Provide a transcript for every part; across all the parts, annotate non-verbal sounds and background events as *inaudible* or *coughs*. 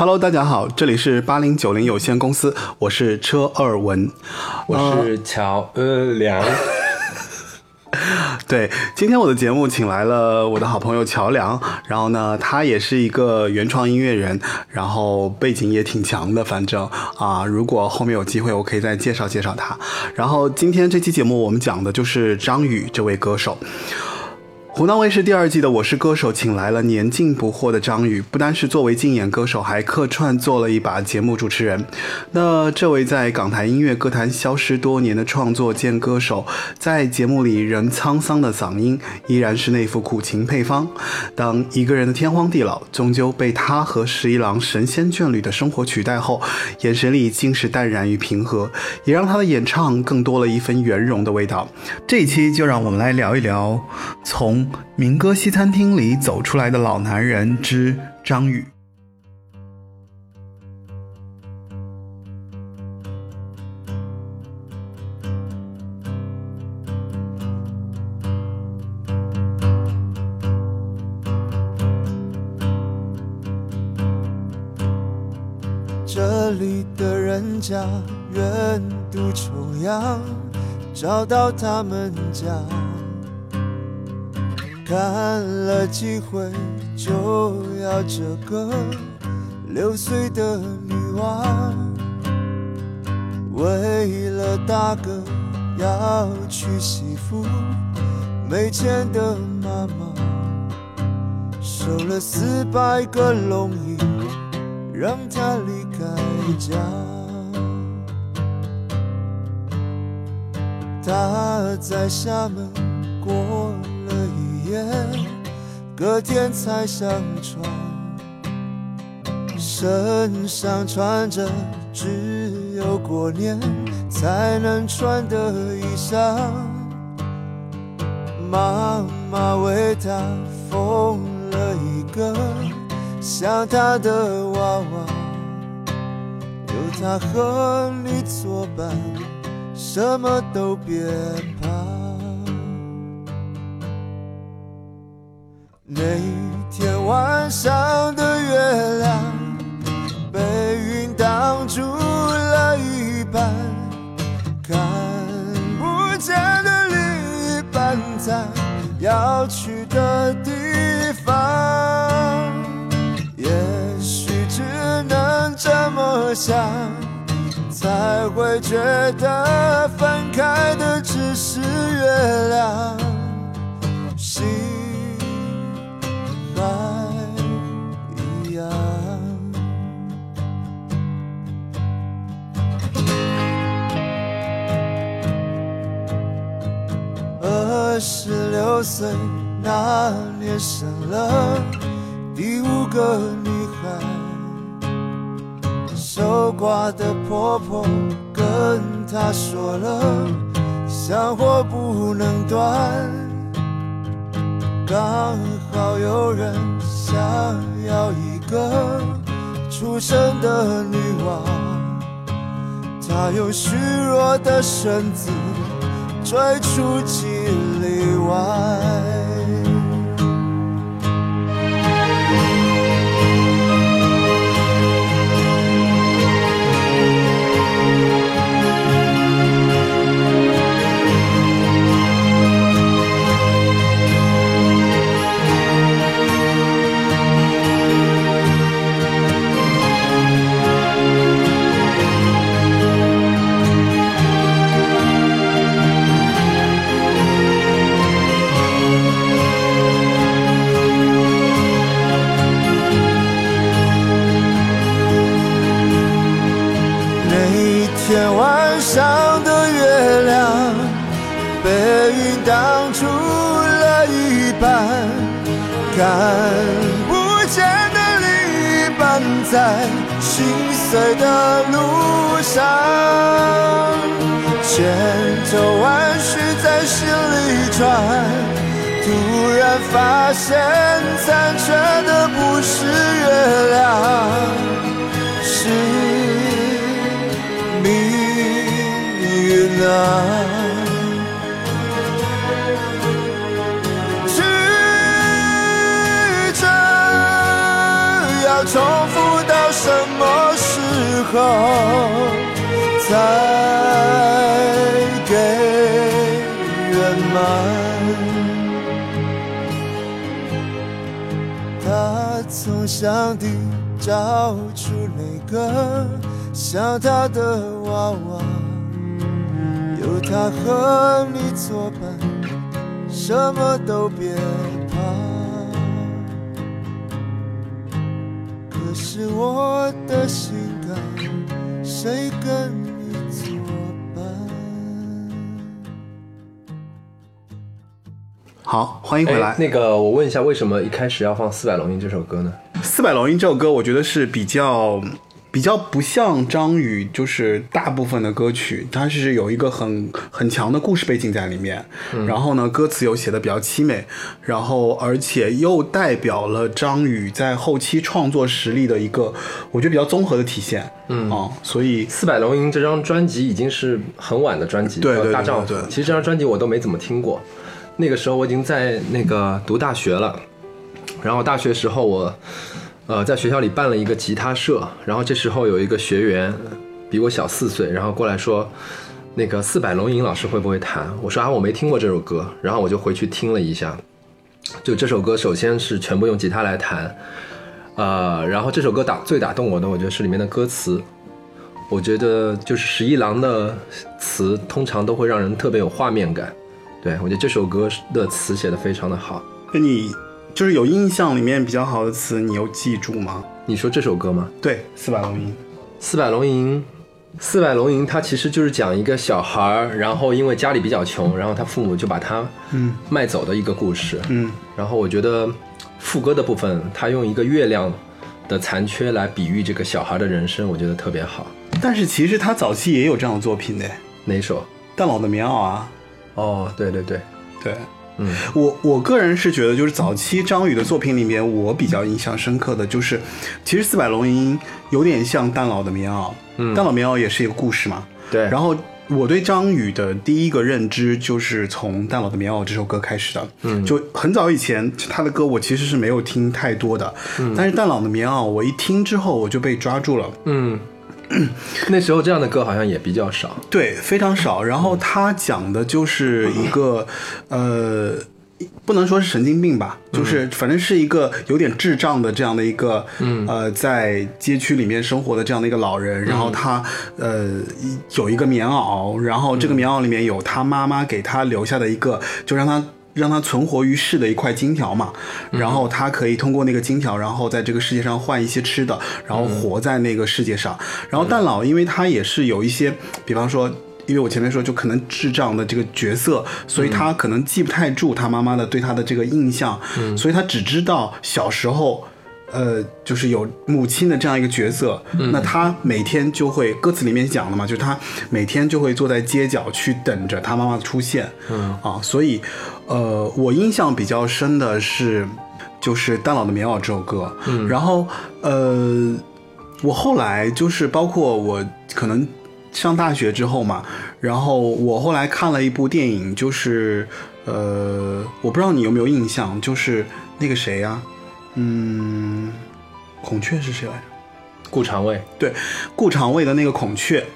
Hello，大家好，这里是八零九零有限公司，我是车二文，我是乔呃良。*laughs* 对，今天我的节目请来了我的好朋友乔梁，然后呢，他也是一个原创音乐人，然后背景也挺强的，反正啊，如果后面有机会，我可以再介绍介绍他。然后今天这期节目我们讲的就是张宇这位歌手。湖南卫视第二季的《我是歌手》请来了年近不惑的张宇，不单是作为竞演歌手，还客串做了一把节目主持人。那这位在港台音乐歌坛消失多年的创作兼歌手，在节目里仍沧桑的嗓音，依然是那副苦情配方。当一个人的天荒地老，终究被他和十一郎神仙眷侣的生活取代后，眼神里尽是淡然与平和，也让他的演唱更多了一分圆融的味道。这一期就让我们来聊一聊从。民歌西餐厅里走出来的老男人之张宇。这里的人家远渡重洋，找到他们家。看了几回，就要这个六岁的女娃，为了大哥要娶媳妇，没钱的妈妈收了四百个龙银，让她离开家。她在厦门过。隔天才上床，身上穿着只有过年才能穿的衣裳。妈妈为他缝了一个像他的娃娃，有他和你作伴，什么都别每。天晚上的月亮被云挡住了一半，看不见的另一半在要去的地方。也许只能这么想，才会觉得分开的只是月亮。六岁那年生了第五个女孩，守寡的婆婆跟她说了，香火不能断。刚好有人想要一个出生的女娃，她用虚弱的身子追出几外。看不见的另一半在心碎的路上，千头万绪在心里转，突然发现残缺的不是月亮，是命运啊。好，才给圆满。他从箱底找出那个像他的娃娃，有他和你作伴，什么都别怕。可是我的心，谁跟你作伴？好，欢迎回来哎。那个，我问一下，为什么一开始要放《四百龙吟》这首歌呢？《四百龙吟》这首歌，我觉得是比较比较不像张宇，就是大部分的歌曲，它是有一个很很强的故事背景在里面。然后呢，歌词又写的比较凄美，然后而且又代表了张宇在后期创作实力的一个，我觉得比较综合的体现。嗯啊、所以《四百龙吟》这张专辑已经是很晚的专辑，叫对对对大丈夫对》。对其实这张专辑我都没怎么听过，那个时候我已经在那个读大学了。然后大学时候我，呃，在学校里办了一个吉他社，然后这时候有一个学员比我小四岁，然后过来说，那个四百龙吟老师会不会弹？我说啊，我没听过这首歌，然后我就回去听了一下，就这首歌首先是全部用吉他来弹，呃，然后这首歌打最打动我的，我觉得是里面的歌词。我觉得就是十一郎的词通常都会让人特别有画面感，对我觉得这首歌的词写的非常的好。那你就是有印象里面比较好的词，你有记住吗？你说这首歌吗？对，《四百龙吟》。四百龙吟，四百龙吟，它其实就是讲一个小孩儿，然后因为家里比较穷，然后他父母就把他嗯卖走的一个故事。嗯然后我觉得副歌的部分，他用一个月亮的残缺来比喻这个小孩的人生，我觉得特别好。但是其实他早期也有这样的作品的，《哪首？蛋老的棉袄》啊，哦，对对对，对。嗯，我我个人是觉得，就是早期张宇的作品里面，我比较印象深刻的就是，其实《四百龙吟》有点像《蛋老的棉袄》，嗯蛋老棉袄》也是一个故事嘛。对。然后我对张宇的第一个认知就是从《蛋老的棉袄》这首歌开始的。嗯就很早以前他的歌我其实是没有听太多的，嗯但是《蛋老的棉袄》我一听之后我就被抓住了。嗯，*clears throat* 那时候这样的歌好像也比较少。对，非常少。然后他讲的就是一个，呃，不能说是神经病吧，就是反正是一个有点智障的这样的一个，嗯呃，在街区里面生活的这样的一个老人。然后他，呃，有一个棉袄，然后这个棉袄里面有他妈妈给他留下的一个，就让他。让他存活于世的一块金条嘛，然后他可以通过那个金条，然后在这个世界上换一些吃的，然后活在那个世界上。然后蛋老，因为他也是有一些，比方说。因为我前面说，就可能智障的这个角色，所以他可能记不太住他妈妈的对他的这个印象，所以他只知道小时候，呃，就是有母亲的这样一个角色。那他每天就会，歌词里面讲了嘛，就是他每天就会坐在街角去等着他妈妈的出现。嗯啊，所以，呃，我印象比较深的是，就是《蛋老的棉袄》这首歌。嗯，然后，呃，我后来就是包括我可能上大学之后嘛，然后我后来看了一部电影，就是呃，我不知道你有没有印象，就是那个谁呀、嗯，孔雀是谁来着？顾长卫，对，顾长卫的那个孔雀。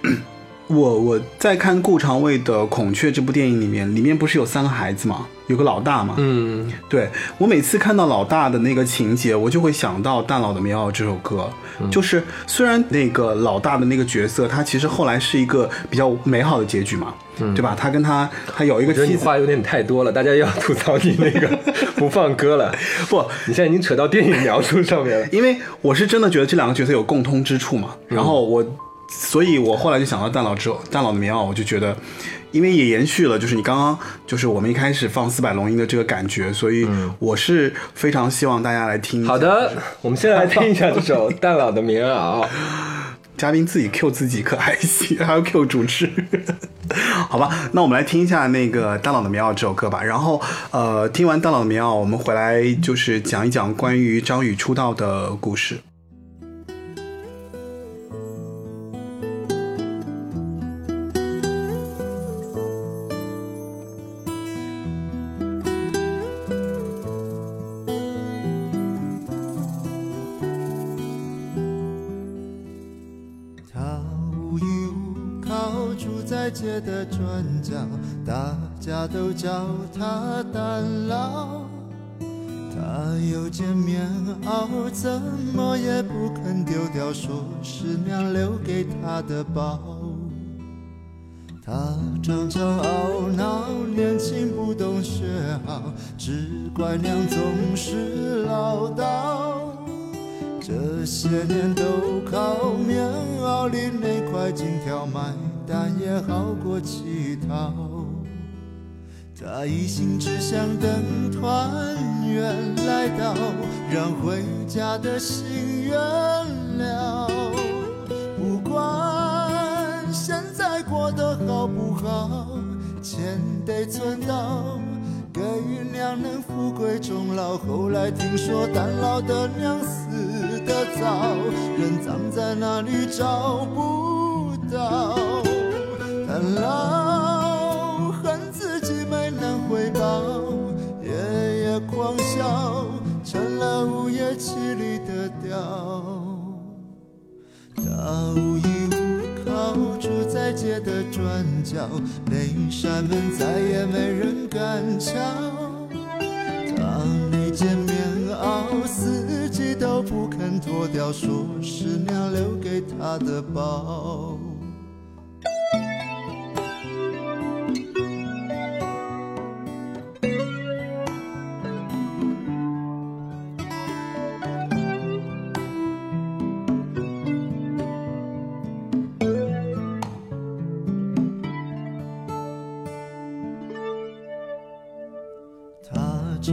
我我在看顾长卫的《孔雀》这部电影里面，里面不是有三个孩子吗？有个老大嘛。嗯对我每次看到老大的那个情节，我就会想到《大佬的棉袄》这首歌。就是虽然那个老大的那个角色，他其实后来是一个比较美好的结局嘛，对吧？他跟他他有一个我觉得妻子，你话有点太多了，大家要吐槽你那个 *laughs* 不放歌了。不，你现在已经扯到电影描述上面了。因为我是真的觉得这两个角色有共通之处嘛，然后我，所以我后来就想到蛋老之后，蛋老的棉袄，我就觉得，因为也延续了就是你刚刚就是我们一开始放四百龙吟的这个感觉，所以我是非常希望大家来听。好，的，我们先来听一下这首《蛋老的棉袄》。*laughs* 嘉宾自己 Q 自己可还行，还要 Q 主持，*laughs* 好吧？那我们来听一下那个蛋老的棉袄这首歌吧。然后呃，听完蛋老的棉袄，我们回来就是讲一讲关于张宇出道的故事。大家都叫他蛋老。他有件棉袄，怎么也不肯丢掉，说是娘留给他的宝。他常常懊恼，年轻不懂学好，只怪娘总是唠叨。这些年都靠棉袄里那块金条买但，也好过乞讨。他一心只想等团圆来到，让回家的心圆了。不管现在过得好不好，钱得存到，给娘能富贵终老。后来听说单老的娘死得早，人葬在哪里找不到。蛋老恨自己没能回报，夜夜狂笑，成了午夜凄厉的调。他无依无靠，住在街的转角，那扇门再也没人敢敲。他那件棉袄，四季都不肯脱掉，说是娘留给他的宝。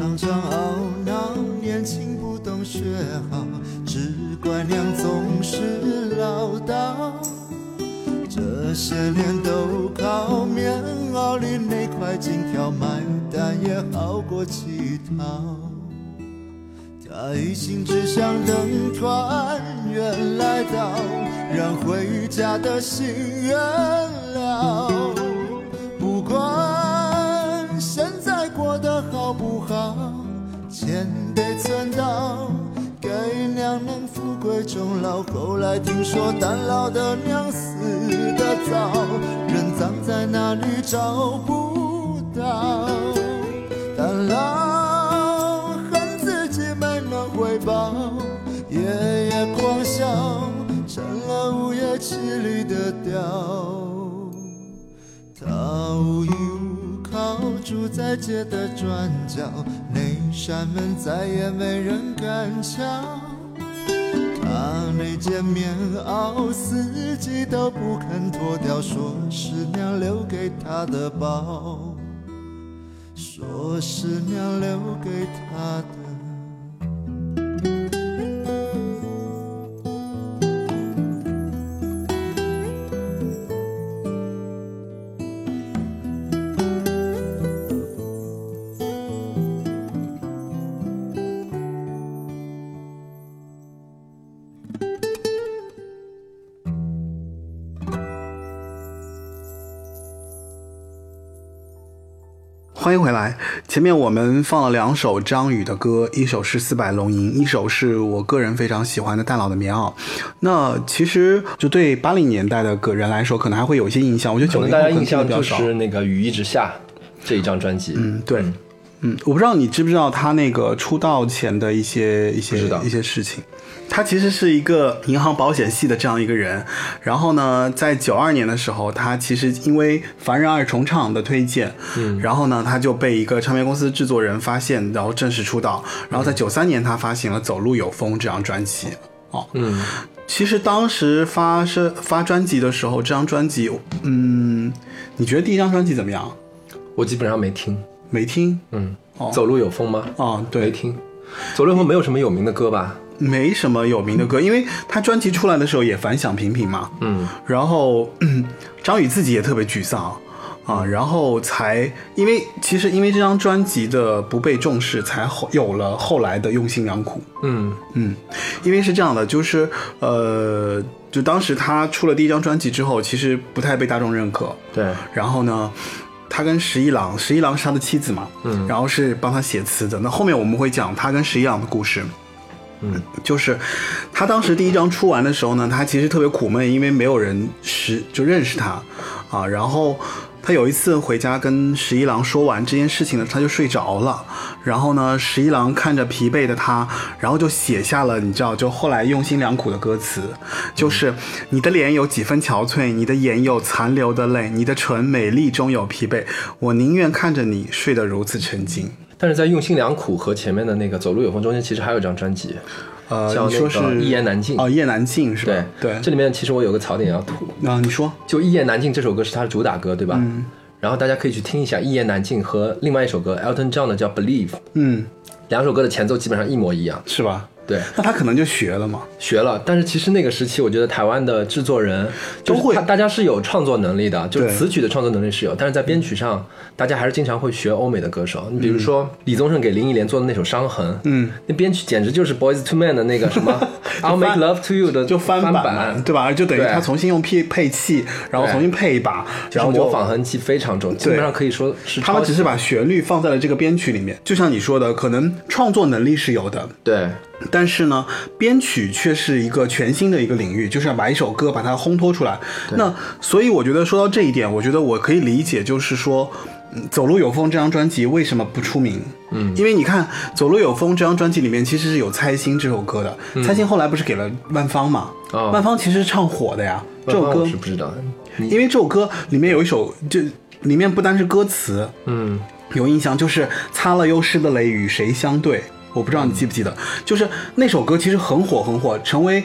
常常懊恼，年轻不懂学好，只怪娘总是唠叨。这些年都靠棉袄里那块金条买单，也好过乞讨。他一心只想等团圆来到，让回家的心圆了。不管不好，钱得存到，给娘能富贵终老。后来听说单老的娘死得早，人葬在哪里找不到。单老恨自己没能回报，夜夜狂笑，成了午夜凄厉的调。在街的转角，那扇门再也没人敢敲。他那件棉袄，四季都不肯脱掉，说是娘留给他的宝，说是娘留给他的。来。前面我们放了两首张宇的歌，一首是《四百龙吟》，一首是我个人非常喜欢的《大佬的棉袄》。那其实就对八零年代的个人来说，可能还会有一些印象。我觉得九零后可能大家印象就比较少。是那个《雨一直下》这一张专辑。嗯，对。嗯，我不知道你知不知道他那个出道前的一些一些一些事情。他其实是一个银行保险系的这样一个人，然后呢，在九二年的时候，他其实因为凡人二重唱的推荐，嗯，然后呢，他就被一个唱片公司制作人发现，然后正式出道。然后在九三年，他发行了《走路有风》这张专辑。哦，嗯，其实当时发是发专辑的时候，这张专辑，嗯，你觉得第一张专辑怎么样？我基本上没听。没听？嗯，哦走路有风吗？哦，没对，听。走路有风没有什么有名的歌吧？没什么有名的歌，因为他专辑出来的时候也反响平平嘛。嗯，然后嗯张宇自己也特别沮丧啊，然后才因为其实因为这张专辑的不被重视，才后有了后来的用心良苦。嗯嗯，因为是这样的，就是呃，就当时他出了第一张专辑之后，其实不太被大众认可。对，然后呢，他跟十一郎，十一郎是他的妻子嘛，嗯然后是帮他写词的。那后面我们会讲他跟十一郎的故事。嗯，就是他当时第一张出完的时候呢，他其实特别苦闷，因为没有人识就认识他啊。然后他有一次回家跟十一郎说完这件事情呢，他就睡着了。然后呢，十一郎看着疲惫的他，然后就写下了你知道，就后来用心良苦的歌词，就是你的脸有几分憔悴，你的眼有残留的泪，你的唇美丽中有疲惫，我宁愿看着你睡得如此沉静。但是在用心良苦和前面的那个走路有风中间，其实还有一张专辑，呃，叫那你说是个一言难尽。哦，一言难尽是吧？对对，这里面其实我有个槽点要吐，啊，你说，就《一言难尽》这首歌是他的主打歌，对吧？嗯然后大家可以去听一下《一言难尽》和另外一首歌 Elton John 的叫《Believe》，嗯，两首歌的前奏基本上一模一样。是吧？对，那他可能就学了嘛。学了，但是其实那个时期，我觉得台湾的制作人都会。他大家是有创作能力的，就是词曲的创作能力是有，但是在编曲上，大家还是经常会学欧美的歌手。你比如说李宗盛给林忆莲做的那首《伤痕》，嗯，那编曲简直就是 Boys to Men 的那个什么 *laughs* I'll Make Love to You 的就翻版对吧？就等于他重新用配配器，然后重新配一把，然后就模仿痕迹非常重，基本上可以说是他们只是把旋律放在了这个编曲里面。就像你说的，可能创作能力是有的，对但是呢，编曲却是一个全新的一个领域，就是要把一首歌把它烘托出来。那所以我觉得说到这一点，我觉得我可以理解，就是说。嗯走路有风这张专辑为什么不出名？嗯，因为你看《走路有风》这张专辑里面其实是有《猜心》这首歌的，猜心后来不是给了万芳嘛？万芳其实是唱火的呀，这首歌我是不知道，因为这首歌里面有一首，就里面不单是歌词，嗯，有印象，就是擦了又湿的泪与谁相对，我不知道你记不记得，就是那首歌其实很火很火，成为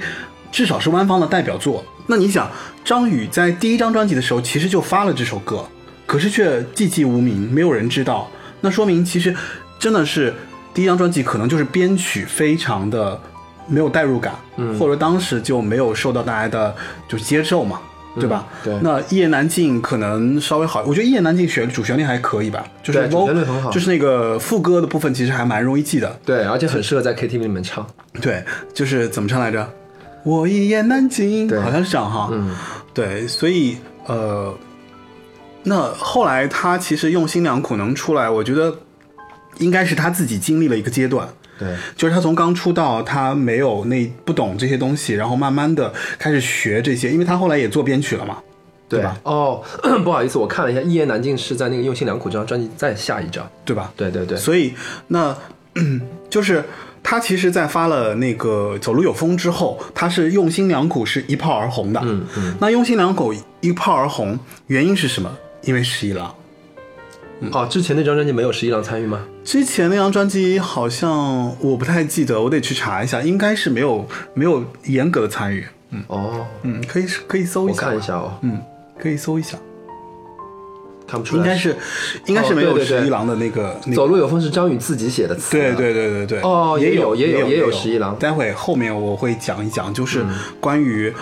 至少是官方的代表作。那你想，张宇在第一张专辑的时候其实就发了这首歌，可是却寂寂无名，没有人知道，那说明其实真的是第一张专辑可能就是编曲非常的没有代入感，嗯，或者当时就没有受到大家的就接受嘛。对吧？对那一言难尽可能稍微好，我觉得一言难尽旋主旋律还可以吧，就是旋律很好就是那个副歌的部分其实还蛮容易记的。对，而且很适合在 KTV 里面唱。对，就是怎么唱来着？我一言难尽，对好像是这样哈。嗯，对，所以呃，那后来他其实用心良苦能出来，我觉得应该是他自己经历了一个阶段。对，就是他从刚出道，他没有那不懂这些东西，然后慢慢的开始学这些，因为他后来也做编曲了嘛，对吧？哦，*coughs* 不好意思，我看了一下，《一言难尽》是在那个《用心良苦》这张专辑再下一张。对吧？对对对，所以那 *coughs* 就是他其实，在发了那个《走路有风》之后，他是用心良苦，是一炮而红的。嗯嗯。那用心良苦一炮而红，原因是什么？因为十一郎。哦，之前那张专辑没有十一郎参与吗？之前那张专辑好像我不太记得，我得去查一下，应该是没有没有严格的参与。嗯哦，嗯，可以可以搜一下我下，看一下哦，嗯，可以搜一下，看不出来。应该是应该是没有十一郎的那个那个走路有风是张宇自己写的词。对。对对对对，哦也也有也有也也有十一郎待会后面我会讲一讲，就是关于、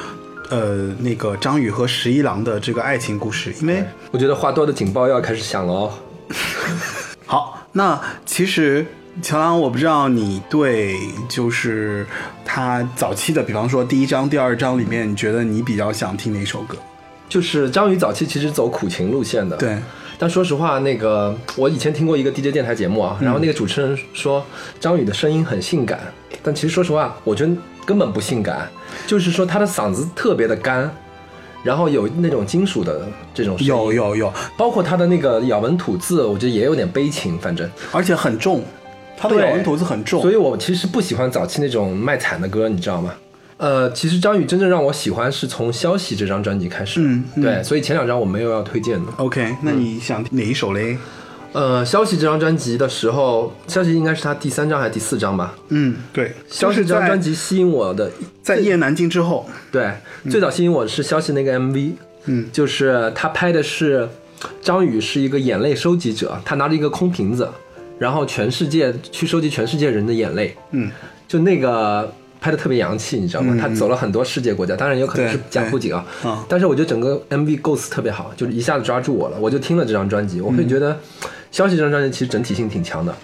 呃那个张宇和十一郎的这个爱情故事，因为我觉得话多的警报要开始响了哦。*laughs* 好，那其实。乔郎，我不知道你对就是他早期的，比方说第一章、第二章里面，你觉得你比较想听哪首歌？就是张宇早期其实走苦情路线的。。对，但说实话，那个我以前听过一个 DJ 电台节目啊，然后那个主持人说张宇的声音很性感，但其实说实话，我觉得根本不性感，就是说他的嗓子特别的干，然后有那种金属的这种声音，有，有有，包括他的那个咬文吐字，我觉得也有点悲情，反正，而且很重，他的咬文吐字很重，所以我其实不喜欢早期那种卖惨的歌，你知道吗？呃，其实张宇真正让我喜欢是从《消息》这张专辑开始，嗯嗯对，所以前两张我没有要推荐的。OK，那你想听哪一首嘞？呃，《消息》这张专辑的时候，《消息》应该是他第三张还是第四张吧？嗯，对，《消息》这张专辑吸引我的，在一言难尽之后，对，最早吸引我的是《消息》那个 MV，嗯，就是他拍的是张宇是一个眼泪收集者，他拿着一个空瓶子，然后全世界去收集全世界人的眼泪，嗯，就那个拍的特别洋气，你知道吗？他走了很多世界国家，当然有可能是假布景啊但是我觉得整个 MV 构思特别好，就是一下子抓住我了，我就听了这张专辑，我会觉得《消息这张专辑其实整体性挺强的。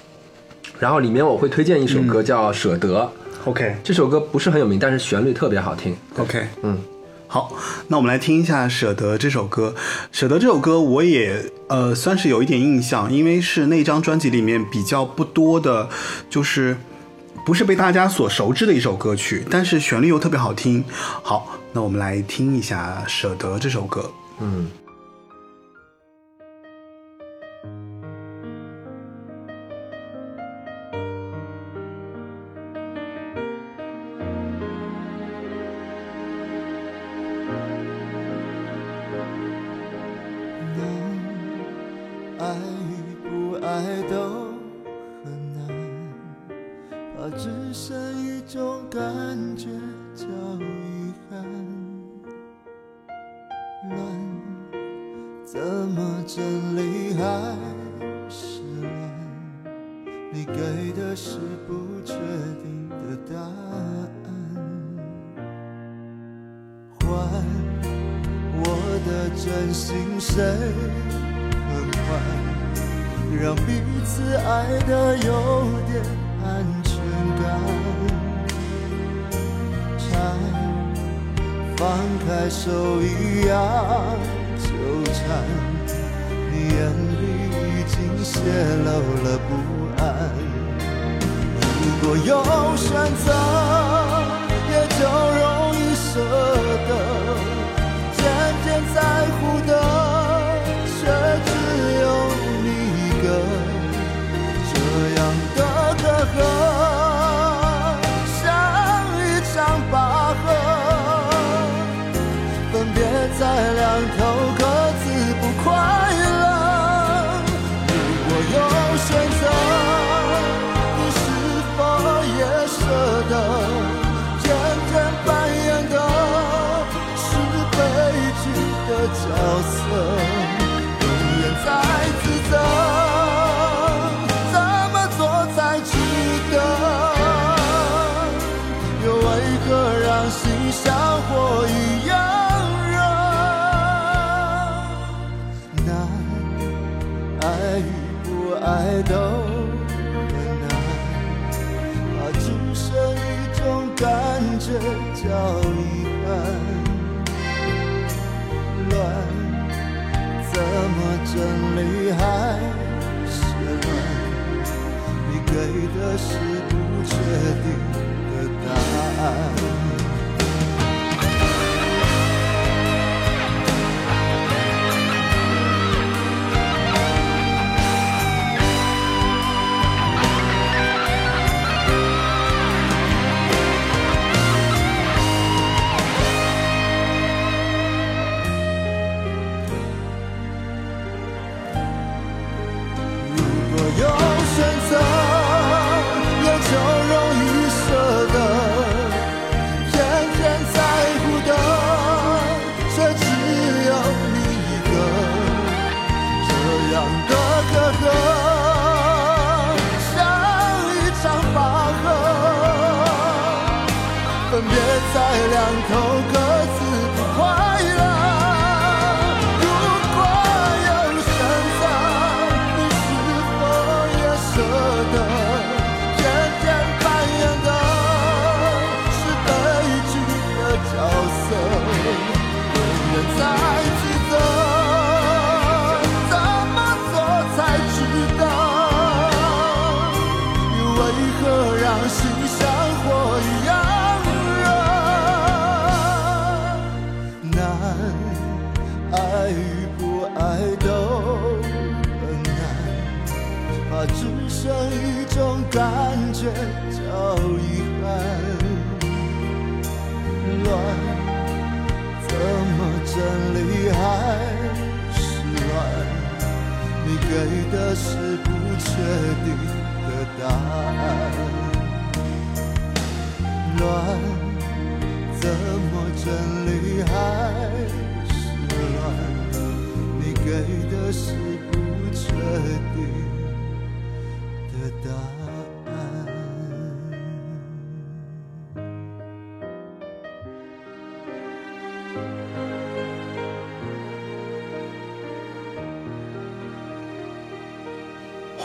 然后里面我会推荐一首歌叫舍得。Ok 这首歌不是很有名但是旋律特别好听。Ok 嗯。好那我们来听一下舍得这首歌舍得这首歌我也呃算是有一点印象因为是那张专辑里面比较不多的就是不是被大家所熟知的一首歌曲但是旋律又特别好听。好那我们来听一下舍得这首歌。嗯。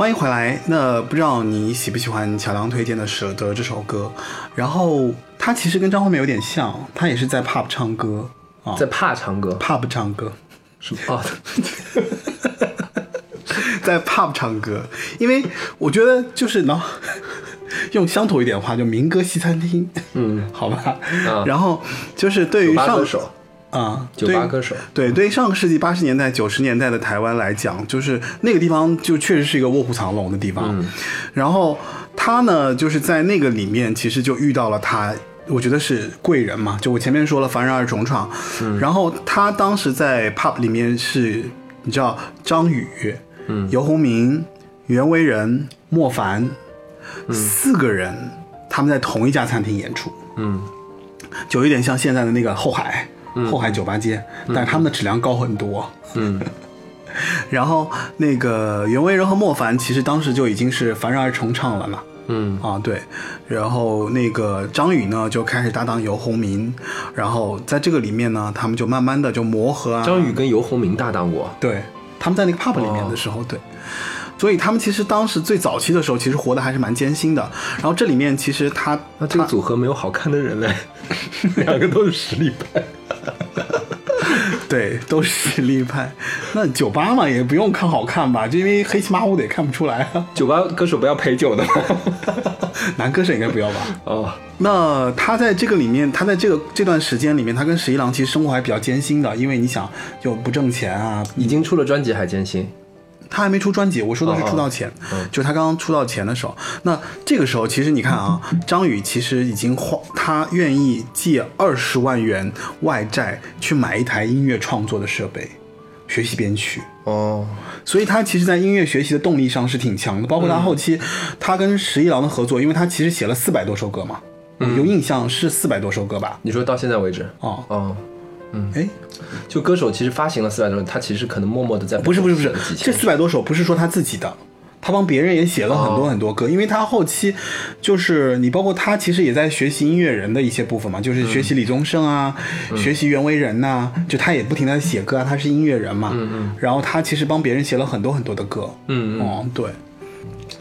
欢迎回来。那不知道你喜不喜欢乔梁推荐的《舍得》这首歌？然后他其实跟张惠妹有点像，他也是在 pub 唱歌啊，在 pub 唱歌，pub 唱歌，什么？哦、*laughs* 在 pub 唱歌，因为我觉得就是呢，用乡土一点的话，就民歌西餐厅，嗯，*laughs* 好吧。然后就是对于上手。啊，酒吧歌手，对，对于上个世纪八十年代、九十年代的台湾来讲，就是那个地方就确实是一个卧虎藏龙的地方。嗯然后他呢，就是在那个里面，其实就遇到了他。我觉得是贵人嘛，就我前面说了，凡人二重创。嗯然后他当时在 pub 里面是，你知道张宇、嗯游鸿明、袁惟仁、莫凡、四个人，他们在同一家餐厅演出。嗯就有点像现在的那个后海，后海酒吧街，但是他们的质量高很多。嗯。*laughs* 然后那个袁惟仁和莫凡其实当时就已经是凡人而重唱了嘛，嗯。啊对，然后那个张宇呢就开始搭档游鸿明，然后在这个里面呢，他们就慢慢的就磨合啊，张宇跟游鸿明搭档过，对，他们在那个 pub 里面的时候，对。所以他们其实当时最早期的时候，其实活得还是蛮艰辛的。然后这里面其实他那这个组合没有好看的人嘞，*laughs* 两个都是实力派。*laughs* 对，都是实力派。那酒吧嘛，也不用看好看吧，就因为黑漆麻乌的也看不出来啊。酒吧歌手不要陪酒的吗？*laughs* 男歌手应该不要吧？哦，那他在这个里面，他在这个这段时间里面，他跟十一郎其实生活还比较艰辛的，因为你想就不挣钱啊，已经出了专辑还艰辛。他还没出专辑，我说的是出道前，嗯就他刚刚出道前的时候。那这个时候，其实你看啊，张宇其实已经花，他愿意借二十万元外债去买一台音乐创作的设备，学习编曲。哦，所以他其实，在音乐学习的动力上是挺强的。包括他后期，他跟十一郎的合作，因为他其实写了四百多首歌嘛，有印象是四百多首歌吧？你说到现在为止，哦，哦，哎，就歌手其实发行了四百多首，他其实可能默默的在不是不是不是，这千四百多首不是说他自己的，他帮别人也写了很多哦很多歌，因为他后期就是你包括他其实也在学习音乐人的一些部分嘛，就是学习李宗盛啊，嗯。学习袁惟仁呐、就他也不停的写歌啊，他是音乐人嘛，嗯嗯。然后他其实帮别人写了很多很多的歌，嗯嗯，哦，对。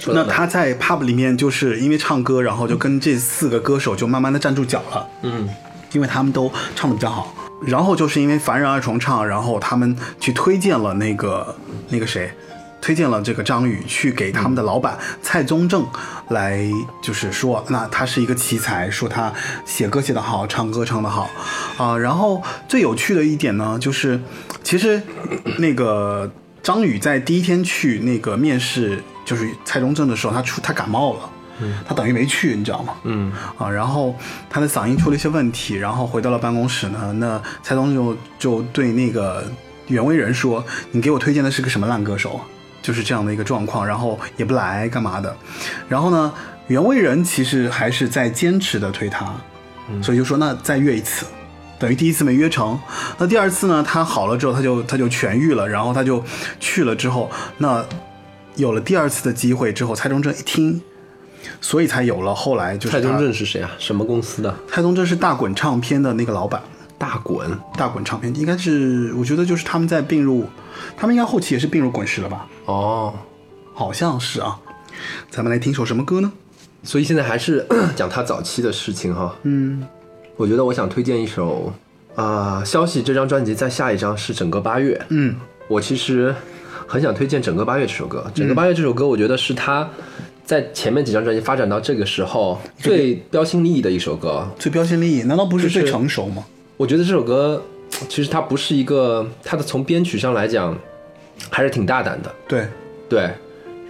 那他在 pub 里面就是因为唱歌，然后就跟这四个歌手就慢慢的站住脚了。嗯。因为他们都唱的比较好。然后就是因为凡人二重唱，然后他们去推荐了那个那个谁，推荐了这个张宇去给他们的老板蔡宗正来，就是说，那他是一个奇才，说他写歌写得好，唱歌唱得好啊、然后最有趣的一点呢，就是其实那个张宇在第一天去那个面试，就是蔡宗正的时候，他出他感冒了。他等于没去，你知道吗？嗯啊，然后他的嗓音出了一些问题，然后回到了办公室呢，那蔡东就就对那个袁惟仁说：“你给我推荐的是个什么烂歌手？”就是这样的一个状况，然后也不来干嘛的。然后呢，袁惟仁其实还是在坚持的推他，所以就说那再约一次。等于第一次没约成，那第二次呢？他好了之后，他就他就痊愈了，然后他就去了之后，那有了第二次的机会之后，蔡宗正一听，所以才有了后来就是蔡宗他正是谁啊？什么公司的？蔡宗正是大滚唱片的那个老板，大滚。大滚唱片应该是，我觉得就是他们在并入，他们应该后期也是并入滚石了吧？哦，好像是啊。咱们来听首什么歌呢？所以现在还是 *clears throat* 讲他早期的事情哈。嗯，我觉得我想推荐一首，啊、消息这张专辑在下一张是整个八月。嗯，我其实很想推荐《整个八月》这首歌。《整个八月》这首歌，我觉得是他在前面几张专辑发展到这个时候最标新立异的一首歌。最标新立异，难道不是最成熟吗？我觉得这首歌其实它不是一个，它的从编曲上来讲还是挺大胆的，对，对。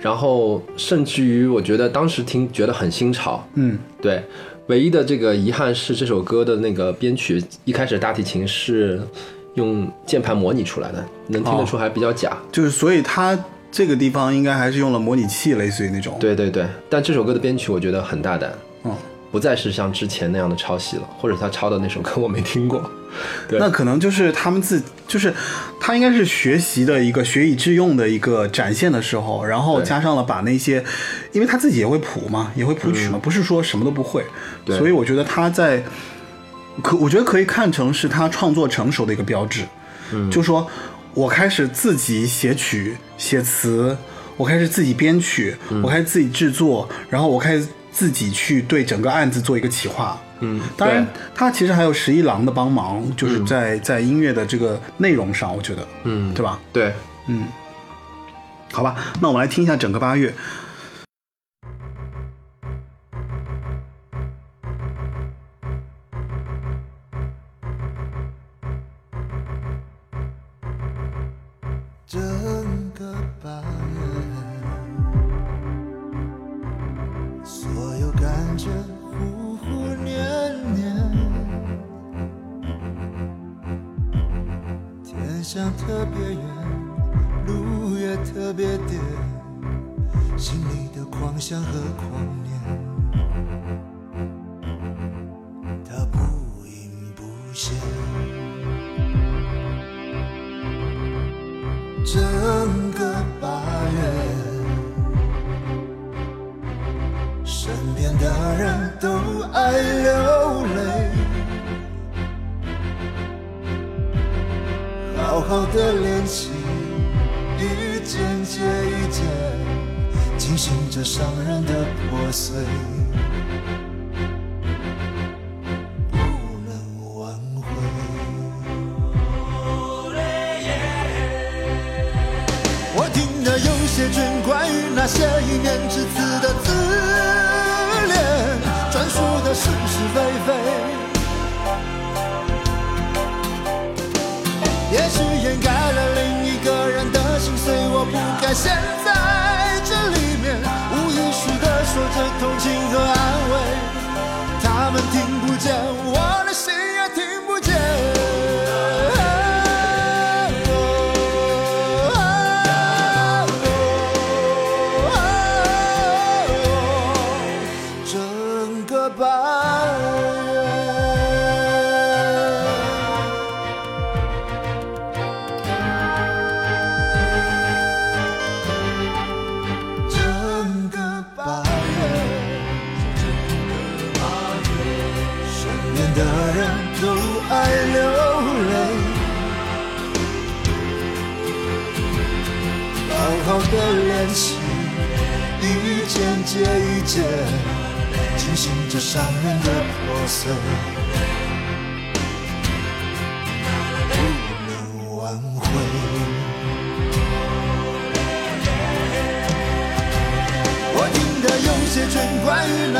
然后甚至于我觉得当时听觉得很新潮，嗯，对。唯一的这个遗憾是这首歌的那个编曲一开始大提琴是用键盘模拟出来的，能听得出还比较假。就是所以他这个地方应该还是用了模拟器，类似于那种。，对对对，但这首歌的编曲我觉得很大胆，嗯，不再是像之前那样的抄袭了，或者他抄的那首歌我没听过。*laughs* 对。那可能就是他们自，就是他应该是学习的一个学以致用的一个展现的时候，然后加上了把那些，因为他自己也会谱嘛，也会谱曲嘛，不是说什么都不会，所以我觉得他在，可我觉得可以看成是他创作成熟的一个标志，嗯，就说我开始自己写曲写词，我开始自己编曲，嗯。我开始自己制作，然后我开始自己去对整个案子做一个企划，嗯，当然，他其实还有十一郎的帮忙，就是在、在音乐的这个内容上，我觉得，嗯，对吧？对，嗯，好吧，那我们来听一下整个八月。想特别远，路也特别颠，心里的狂想和狂念，好的恋情，一件接一件，进行着伤人的破碎，不能挽回。我听得有些卷，关于那些一念之词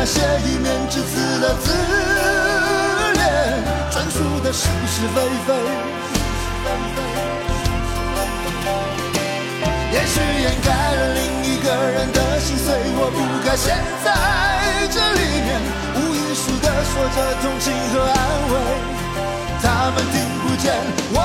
那些一面之词的自恋，专属的是是非非。也许掩盖了另一个人的心碎，我不该陷在这里面，无艺术的说着同情和安慰，他们听不见，我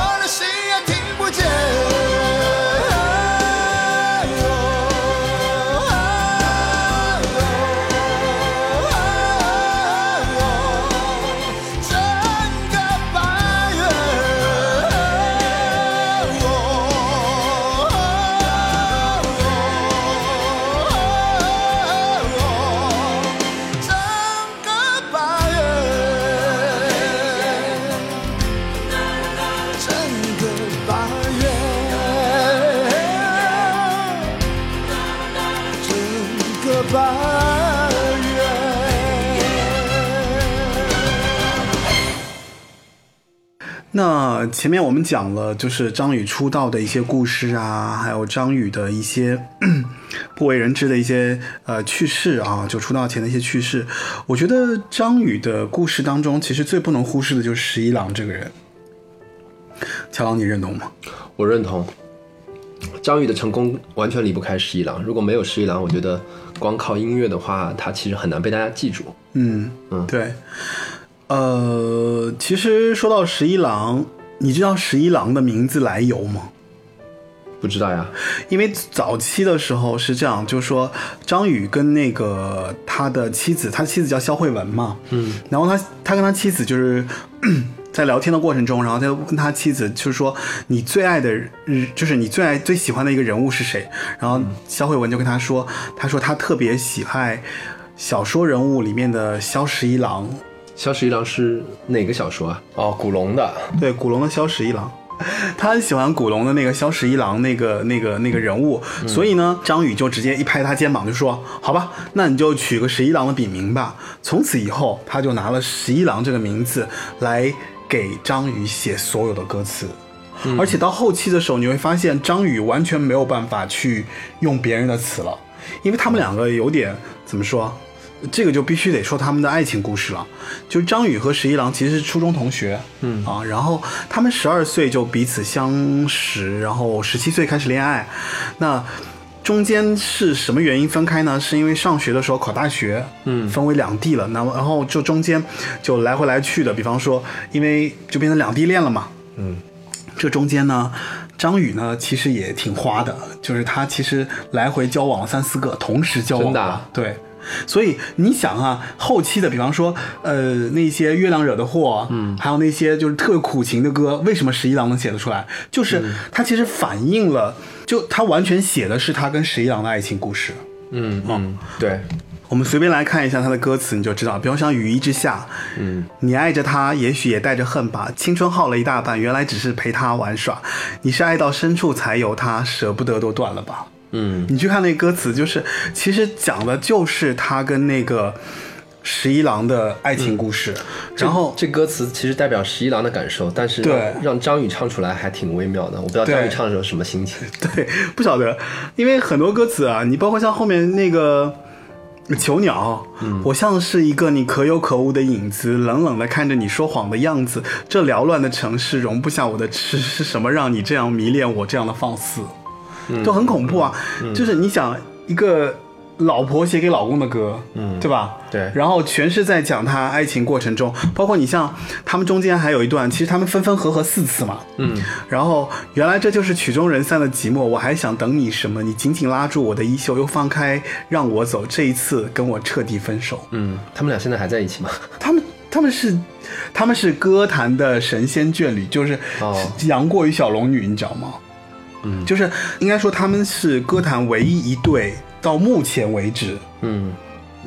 前面我们讲了，就是张宇出道的一些故事啊，还有张宇的一些 *clears throat* 不为人知的一些呃趣事啊，就出道前的一些趣事。我觉得张宇的故事当中，其实最不能忽视的就是十一郎这个人。乔郎，你认同吗？我认同。张宇的成功完全离不开十一郎，如果没有十一郎，我觉得光靠音乐的话，他其实很难被大家记住。嗯嗯对。呃，其实说到十一郎，你知道十一郎的名字来由吗？不知道呀，因为早期的时候是这样，就是说张宇跟那个他的妻子，他妻子叫肖慧文嘛，嗯，然后他他跟他妻子就是 *coughs* 在聊天的过程中，然后他就跟他妻子就是说你最爱的人，就是你最爱最喜欢的一个人物是谁？然后肖慧文就跟他说，他说他特别喜爱小说人物里面的萧十一郎，萧十一郎是哪个小说啊？哦，古龙的。对，古龙的萧十一郎。他很喜欢古龙的那个萧十一郎那个那个那个人物，所以呢，张宇就直接一拍他肩膀就说：“好吧，那你就取个十一郎的笔名吧。”从此以后，他就拿了十一郎这个名字来给张宇写所有的歌词。而且到后期的时候，你会发现张宇完全没有办法去用别人的词了，因为他们两个有点怎么说？这个就必须得说他们的爱情故事了。就是张宇和十一郎其实是初中同学，嗯啊，然后他们十二岁就彼此相识，然后十七岁开始恋爱。那中间是什么原因分开呢？是因为上学的时候考大学，嗯分为两地了。那么然后就中间就来回来去的，比方说因为就变成两地恋了嘛，嗯，这中间呢，张宇呢其实也挺花的，就是他其实来回交往了三四个，同时交往真的啊对。所以你想啊，后期的，比方说，呃，那些月亮惹的祸，嗯，还有那些就是特别苦情的歌，为什么十一郎能写得出来？就是他其实反映了，就他完全写的是他跟十一郎的爱情故事。嗯嗯，对，我们随便来看一下他的歌词，你就知道。比方像雨衣之下，嗯，你爱着他，也许也带着恨吧。青春耗了一大半，原来只是陪他玩耍。你是爱到深处才有他，舍不得都断了吧。嗯你去看那歌词，就是其实讲的就是他跟那个十一郎的爱情故事。然后这歌词其实代表十一郎的感受，但是对让让张宇唱出来还挺微妙的。我不知道张宇唱的时候什么心情。*laughs* 对，不晓得，因为很多歌词啊，你包括像后面那个囚鸟，我像是一个你可有可无的影子，冷冷的看着你说谎的样子。这缭乱的城市容不下我的痴，是什么让你这样迷恋我这样的放肆？就很恐怖啊！就是你想一个老婆写给老公的歌，嗯，对吧？对然后全是在讲他爱情过程中，包括你像他们中间还有一段，其实他们分分合合四次嘛，嗯，然后原来这就是曲终人散的寂寞，我还想等你什么？你紧紧拉住我的衣袖，又放开让我走，这一次跟我彻底分手。嗯，他们俩现在还在一起吗？他们他们是他们是歌坛的神仙眷侣，就是哦杨过与小龙女，你知道吗？嗯就是应该说他们是歌坛唯一一对到目前为止嗯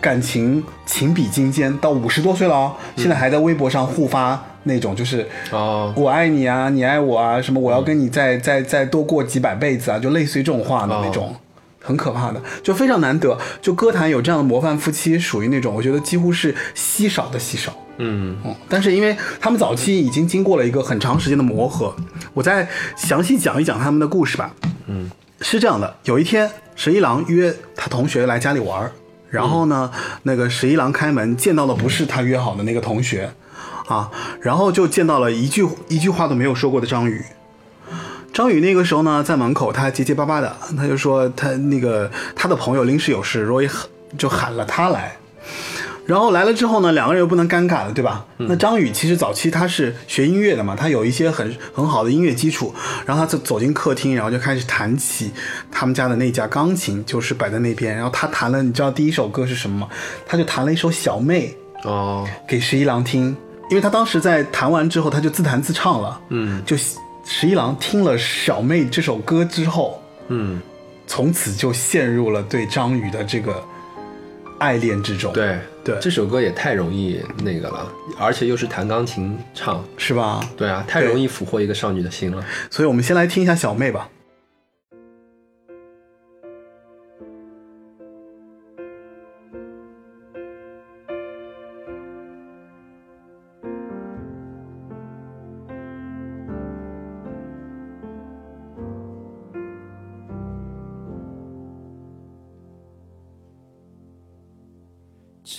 感情情比金坚，到五十多岁了哦，现在还在微博上互发那种就是。哦，我爱你啊，你爱我啊，什么我要跟你再再再多过几百辈子啊，就类似于这种话的那种，很可怕的，就非常难得。就歌坛有这样的模范夫妻，属于那种我觉得几乎是稀少的稀少。嗯嗯，但是因为他们早期已经经过了一个很长时间的磨合，我再详细讲一讲他们的故事吧。嗯，是这样的，有一天十一郎约他同学来家里玩儿，然后呢，那个十一郎开门见到的不是他约好的那个同学，啊，然后就见到了一句一句话都没有说过的张宇。张宇那个时候呢，在门口，他结结巴巴的，他就说他那个他的朋友临时有事，所以喊就喊了他来。然后来了之后呢，两个人又不能尴尬了，对吧？那张宇其实早期他是学音乐的嘛，他有一些很很好的音乐基础。然后他就走进客厅，然后就开始弹起他们家的那架钢琴，就是摆在那边。然后他弹了，你知道第一首歌是什么吗？他就弹了一首《小妹》哦，给十一郎听，因为他当时在弹完之后，他就自弹自唱了。嗯就十一郎听了《小妹》这首歌之后，嗯，从此就陷入了对张宇的这个爱恋之中。，对对这首歌也太容易那个了，而且又是弹钢琴唱，是吧？对啊，太容易俘获一个少女的心了。所以我们先来听一下小妹吧。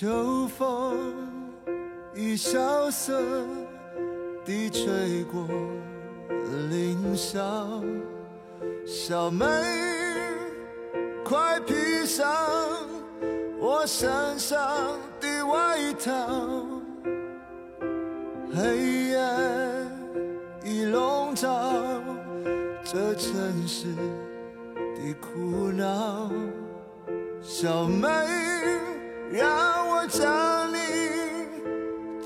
秋风已萧瑟地吹过林梢，小妹，快披上我身上的外套。黑夜已笼罩这城市的苦恼。小妹，让我将你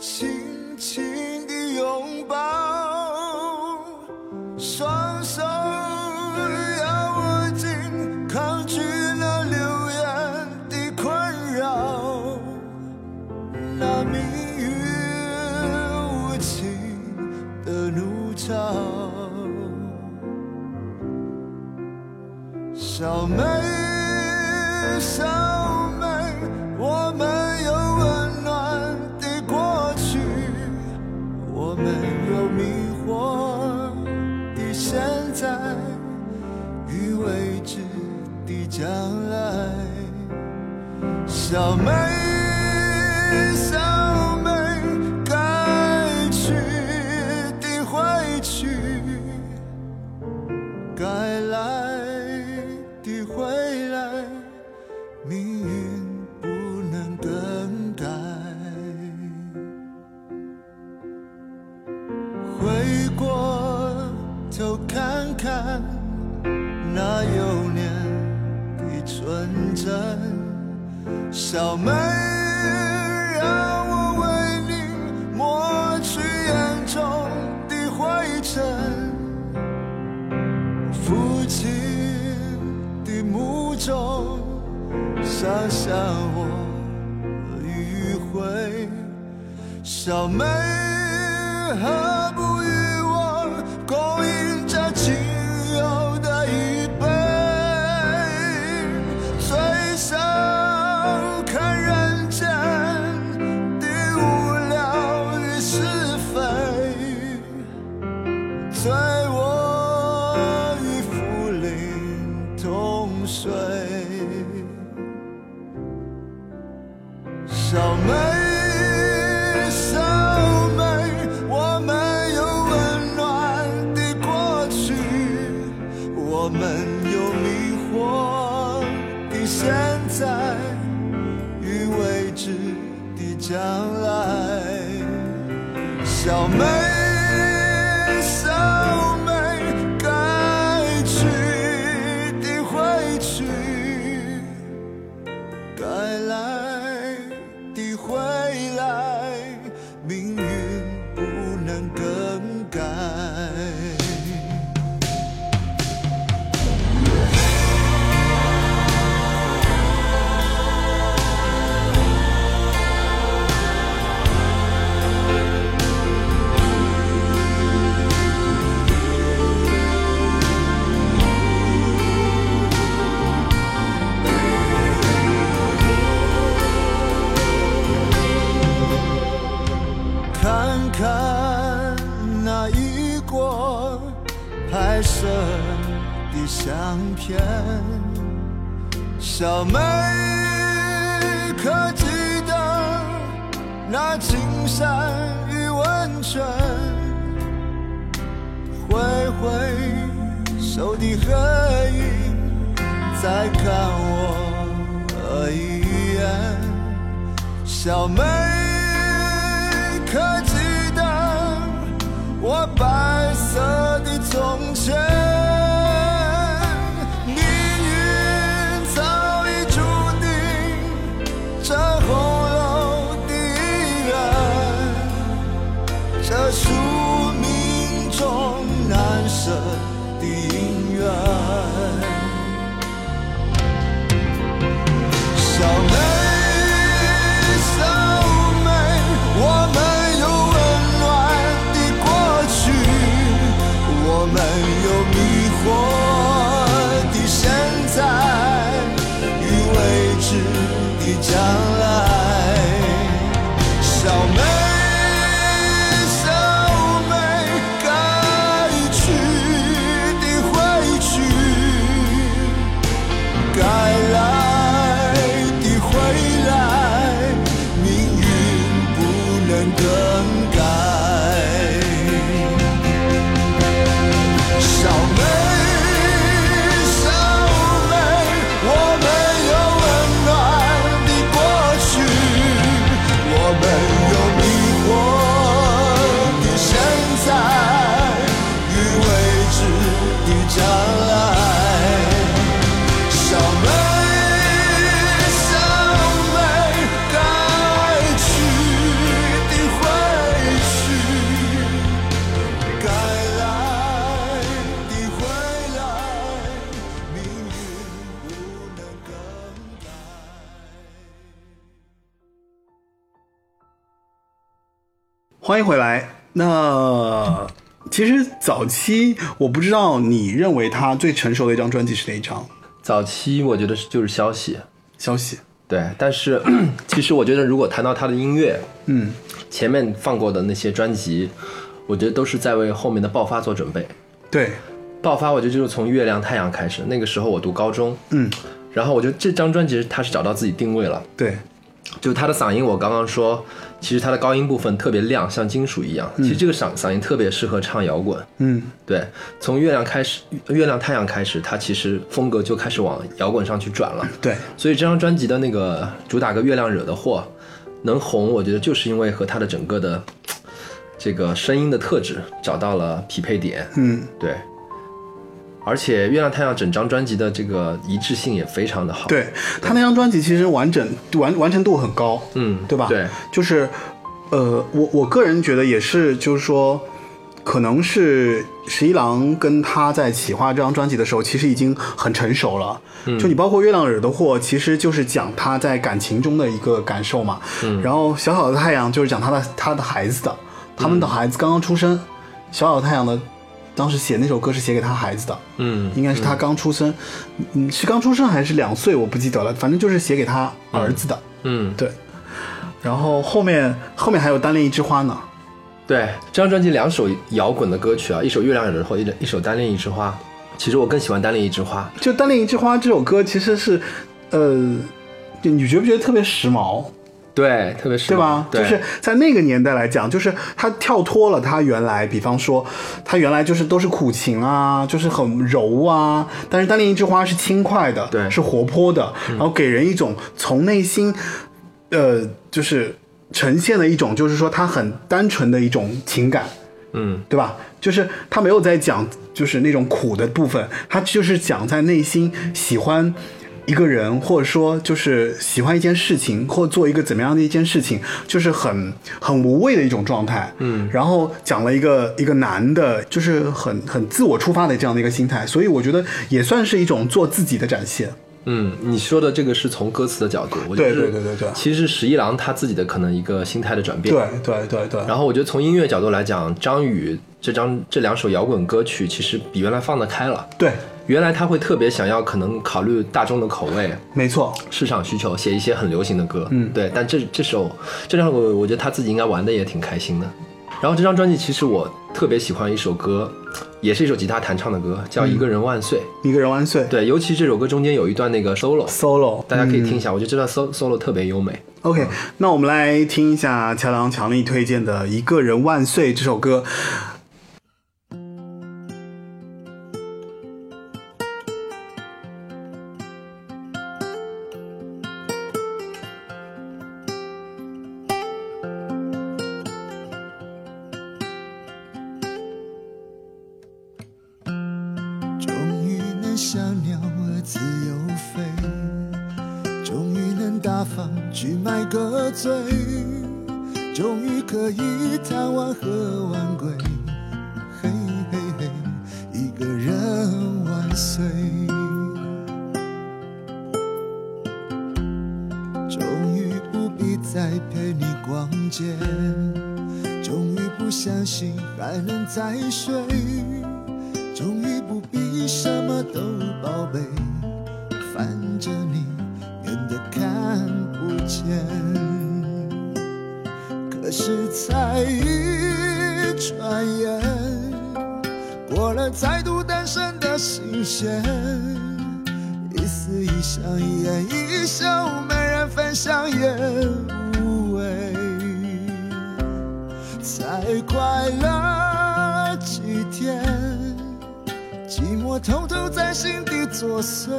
轻轻地拥抱，双手要握紧，抗拒那流言的困扰，那命运无情的怒潮。小妹，将来。小妹，小妹，该去的回去。该来的回来，命运不能更改。回过头看看那有纯真，小妹，让我为你抹去眼中的灰尘。父亲的墓中，想想我迂回。小妹，小妹，可记得那青山与温泉？挥挥手的合影，再看我一眼，小妹。可记得我白色的从前？欢迎回来。那其实早期我不知道你认为他最成熟的一张专辑是哪一张？早期我觉得是就是消息，消息。对，但是 *clears throat* 其实我觉得如果谈到他的音乐，嗯，前面放过的那些专辑，我觉得都是在为后面的爆发做准备。对，爆发，我觉得就是从月亮、太阳开始，那个时候我读高中，嗯，然后我觉得这张专辑他是找到自己定位了，对，就是他的嗓音，我刚刚说，其实他的高音部分特别亮，像金属一样。其实这个嗓嗓音特别适合唱摇滚。嗯，对，从月亮开始，月亮太阳开始，他其实风格就开始往摇滚上去转了。*laughs* 对，所以这张专辑的那个主打歌《月亮惹的祸》能红，我觉得就是因为和他的整个的这个声音的特质找到了匹配点，嗯，对。而且《月亮太阳》整张专辑的这个一致性也非常的好，，对他那张专辑其实完整完完成度很高，嗯，对吧？对，就是，呃，我我个人觉得也是，就是说，可能是十一郎跟他在企划这张专辑的时候，其实已经很成熟了。嗯，就你包括《月亮惹的祸》，其实就是讲他在感情中的一个感受嘛。嗯，然后《小小的太阳》就是讲他的他的孩子的，他们的孩子刚刚出生，小小的太阳》的。当时写那首歌是写给他孩子的，嗯，应该是他刚出生，嗯，是刚出生还是两岁，我不记得了，反正就是写给他儿子的。嗯，对，然后后面后面还有单恋一枝花呢。对，这张专辑两首摇滚的歌曲啊，一首《月亮惹的祸》，一一首《单恋一枝花》。其实我更喜欢《单恋一枝花就《单恋一枝花》这首歌，其实是，呃，你觉不觉得特别时髦？》，对，特别是对吧？对，就是在那个年代来讲，就是他跳脱了他原来，比方说他原来就是都是苦情啊，就是很柔啊，但是《单恋一枝花》是轻快的，对是活泼的，然后给人一种从内心，呃，就是呈现的一种就是说他很单纯的一种情感。嗯，对吧？就是他没有在讲，就是那种苦的部分，他就是讲在内心喜欢一个人，或者说就是喜欢一件事情，或做一个怎么样的一件事情，就是很很无畏的一种状态。嗯，然后讲了一个一个男的，就是很很自我出发的这样的一个心态，所以我觉得也算是一种做自己的展现。嗯，你说的这个是从歌词的角度，我觉得对对对对对其实十一郎他自己的可能一个心态的转变。对对对对，然后我觉得从音乐角度来讲，张宇这张这两首摇滚歌曲其实比原来放得开了。对，原来他会特别想要可能考虑大众的口味、没错，市场需求，写一些很流行的歌。嗯，对。但这这首这张我我觉得他自己应该玩的也挺开心的。然后这张专辑其实我特别喜欢一首歌，也是一首吉他弹唱的歌，叫《一个人万岁》。一个人万岁。对，尤其这首歌中间有一段那个 solo，，solo，大家可以听一下，我觉得这段 solo solo 特别优美。OK，那我们来听一下乔梁强力推荐的《一个人万岁》这首歌。可以贪玩和晚归。嘿嘿嘿，一个人万岁。终于不必再陪你逛街，终于不相信还能再睡。终于不必什么都宝贝，反正你远的看不见。是才一转眼，过了再度单身的新鲜，一丝一香，一言一笑，没人分享也无味。才快乐几天，寂寞偷偷在心底作祟。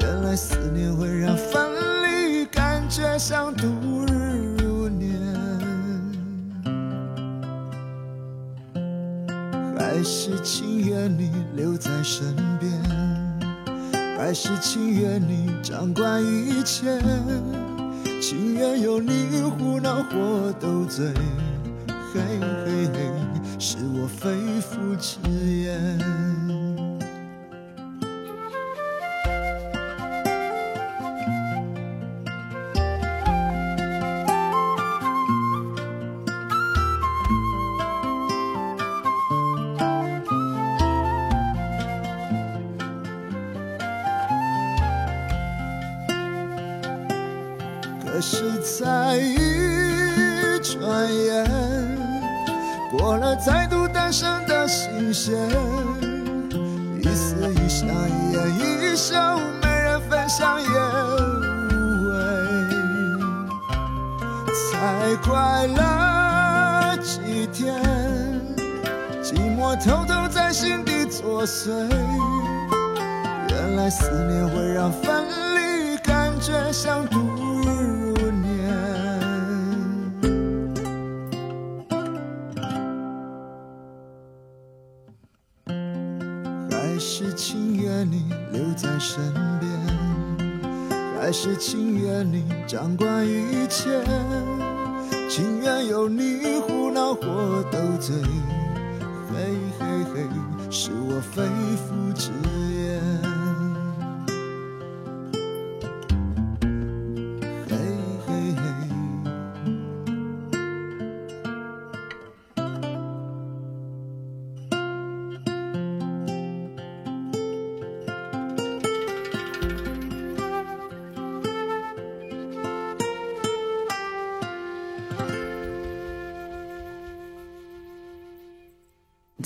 原来思念会让分离感觉像毒你留在身边，还是情愿你掌管一切。情愿有你胡闹或斗嘴，嘿嘿嘿，是我肺腑之言。破碎，原来思念会让分离感觉像度日如年。还是情愿你留在身边，还是情愿你掌管一切？情愿有你胡闹或斗嘴，嘿嘿嘿。是我肺腑之言。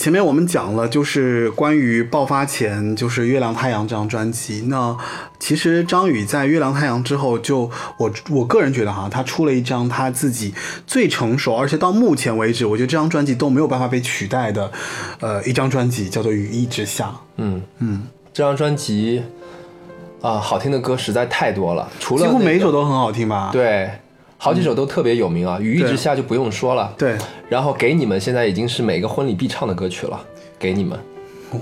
前面我们讲了，就是关于爆发前，就是《月亮太阳》这张专辑。那其实张宇在《月亮太阳》之后就，我我个人觉得哈，他出了一张他自己最成熟，而且到目前为止，我觉得这张专辑都没有办法被取代的，呃，一张专辑叫做《雨一直下》。嗯嗯，这张专辑啊，好听的歌实在太多了，除了、几乎每一首都很好听吧？对，好几首都特别有名啊，雨一直下就不用说了。对，然后给你们现在已经是每个婚礼必唱的歌曲了，给你们。我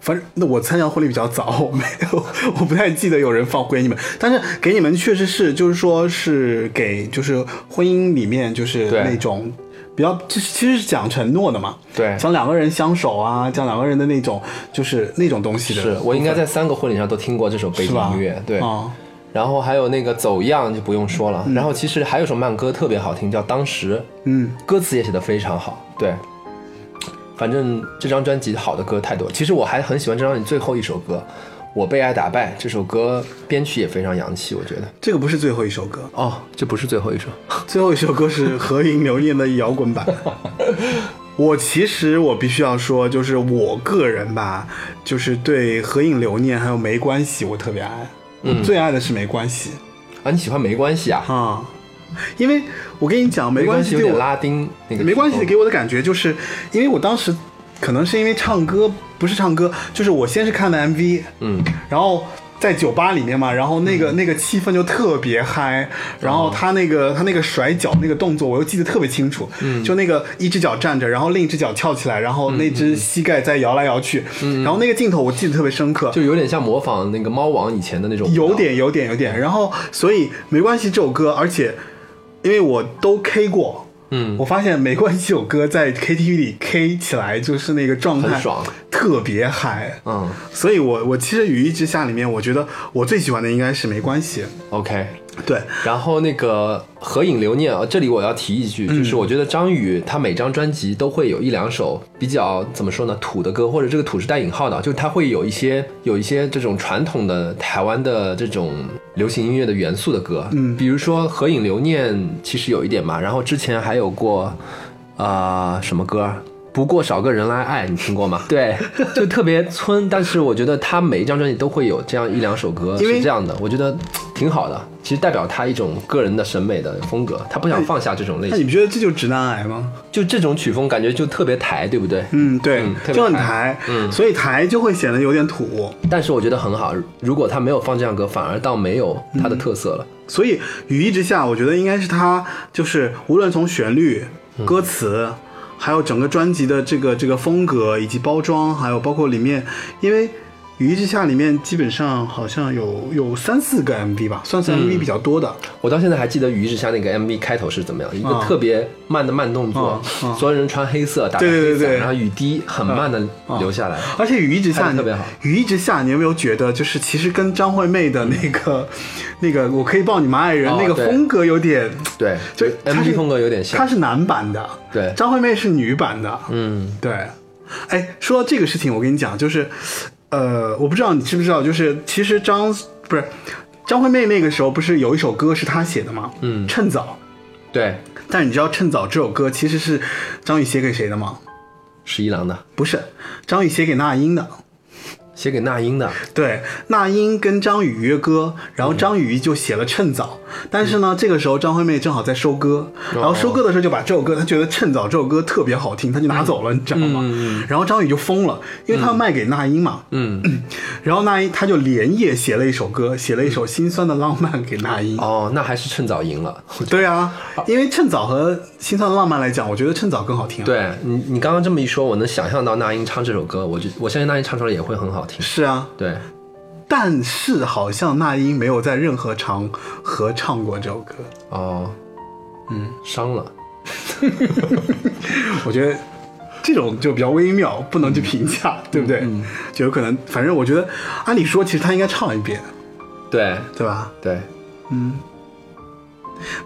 反正那我参加婚礼比较早，我没有，我不太记得有人放给你们，但是给你们确实是，就是说是给就是婚姻里面就是那种比较，就是其实是讲承诺的嘛，对，讲两个人相守啊，讲两个人的那种就是那种东西的。是我应该在三个婚礼上都听过这首背景？音乐。对，啊、然后还有那个走样就不用说了，然后其实还有首慢歌特别好听，叫《当时》，嗯，歌词也写得非常好。对，反正这张专辑好的歌太多。其实我还很喜欢这张专辑最后一首歌《我被爱打败》，这首歌编曲也非常洋气，我觉得。这个不是最后一首歌，哦，这不是最后一首。*laughs* 最后一首歌是何影留念的摇滚版。*laughs* 我其实我必须要说，就是我个人吧，就是对合影留念还有没关系，我特别爱。我最爱的是没关系啊，你喜欢没关系啊？啊，因为我跟你讲，没没关系有点拉丁那个。没关系给我的感觉就是，因为我当时可能是因为唱歌不是唱歌，就是我先是看的 MV，嗯，然后在酒吧里面嘛，然后那个、那个气氛就特别嗨，然后他那个他那个甩脚那个动作我又记得特别清楚，嗯，就那个一只脚站着，然后另一只脚翘起来，然后那只膝盖在摇来摇去，嗯，然后那个镜头我记得特别深刻，就有点像模仿那个猫王以前的那种。有点有点有点，然后所以没关系这首歌，而且因为我都 K 过。嗯我发现没关系，这首歌在 KTV 里 K 起来就是那个状态很爽，特别嗨。嗯所以我我其实雨一之下里面，我觉得我最喜欢的应该是没关系。，OK。对，然后那个合影留念啊，这里我要提一句，嗯。就是我觉得张宇他每张专辑都会有一两首比较怎么说呢土的歌，或者这个土是带引号的，就是他会有一些有一些这种传统的台湾的这种流行音乐的元素的歌，嗯。比如说合影留念其实有一点嘛，然后之前还有过啊、呃什么歌？不过少个人来爱你听过吗？*laughs* 对，就特别村，但是我觉得他每一张专辑都会有这样一两首歌是这样的，我觉得挺好的。其实代表他一种个人的审美的风格，他不想放下这种类型。那你不觉得这就是直男癌吗？就这种曲风，感觉就特别台，对不对？嗯，对，嗯就很台台，嗯所以台就会显得有点土。但是我觉得很好。如果他没有放这样歌，反而倒没有他的特色了。所以雨一直下，我觉得应该是他就是无论从旋律、歌词，还有整个专辑的这个这个风格以及包装，还有包括里面，因为。雨一之下里面基本上好像有有三四个 MV 吧，算是 MV 比较多的。我到现在还记得《雨一直下》那个 MV 开头是怎么样，一个啊特别慢的慢动作所有人穿黑色，打着对对黑伞，对对然后雨滴很慢的流下来。而且雨一直下，特别好雨一直下，你有没有觉得就是其实跟张惠妹的那个、那个我可以抱你吗爱人、哦那个风格有点，对，就 MV 风格有点像。她是男版的，对张惠妹是女版的，嗯，对。哎，说到这个事情，我跟你讲，就是，呃，我不知道你知不知道，就是其实张不是张惠妹那个时候不是有一首歌是她写的吗？嗯趁早。对，但你知道《趁早》这首歌其实是张宇写给谁的吗？十一郎的不是，张宇写给那英的。写给那英的。对，那英跟张宇约歌，然后张宇就写了《趁早》，但是呢，这个时候张惠妹正好在收歌，然后收歌的时候就把这首歌，她觉得《趁早》这首歌特别好听，她就拿走了，你知道吗？然后张宇就疯了，因为他要卖给那英嘛，嗯，*clears throat* 然后那英他就连夜写了一首歌，写了一首心酸的浪漫给那英。哦，那还是趁早赢了。对啊，因为《趁早》和《心酸的浪漫》来讲，我觉得《趁早》更好听、啊。，对你，你刚刚这么一说，我能想象到那英唱这首歌，我就我相信那英唱出来也会很好听。是啊，对，但是好像那英没有在任何场合唱过这首歌。哦，嗯，伤了。*laughs* 我觉得这种就比较微妙，不能去评价，对不对？就有可能，反正我觉得，按理说，其实他应该唱一遍，对对吧？对，嗯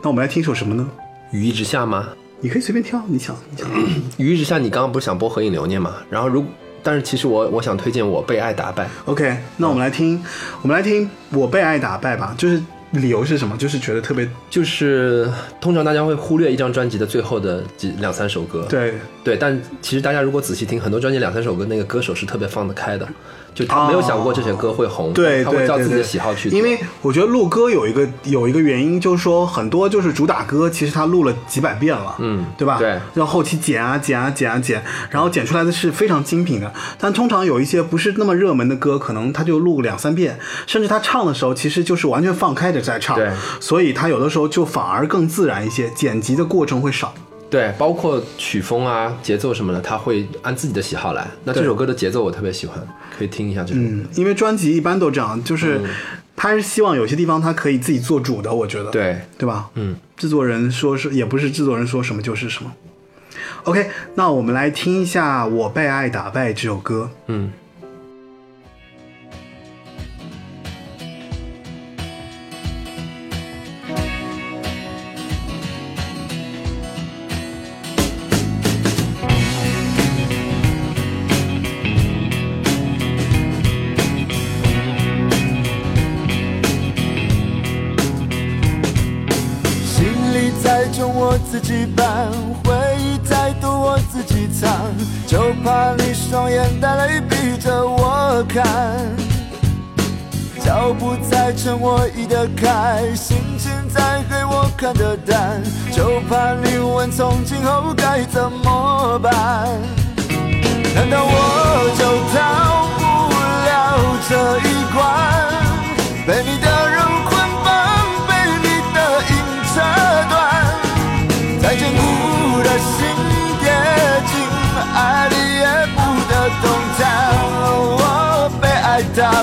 那我们来听首什么呢？雨一直下吗？你可以随便挑，你想，你想。*clears throat* 雨一直下，你刚刚不是想播《合影留念》吗？然后如，但是其实我我想推荐我被爱打败。OK，那我们来听，我们来听《我被爱打败》吧。就是理由是什么？就是觉得特别就是通常大家会忽略一张专辑的最后的几两三首歌，对对，但其实大家如果仔细听，很多专辑两三首歌，那个歌手是特别放得开的，就他没有想过这首歌会红，对他会照自己的喜好去。因为我觉得录歌有一个有一个原因，就是说很多就是主打歌，其实他录了几百遍了，嗯对吧？对然后后期剪啊剪啊剪啊剪，然后剪出来的是非常精品的。但通常有一些不是那么热门的歌，可能他就录两三遍，甚至他唱的时候其实就是完全放开着在唱，对所以他有的时候就反而更自然一些，剪辑的过程会少。对，包括曲风啊、节奏什么的，他会按自己的喜好来。那这首歌的节奏我特别喜欢，可以听一下这首。嗯，因为专辑一般都这样，就是他是希望有些地方他可以自己做主的，我觉得，对，对吧？嗯，制作人说是也不是制作人说什么就是什么。OK，那我们来听一下《我被爱打败》这首歌。嗯，自己搬，回忆太多我自己藏，就怕你双眼带泪逼着我看。脚步再沉我移得开，心情再黑我看得淡，就怕你问从今后该怎么办。难道我就逃不了这一关？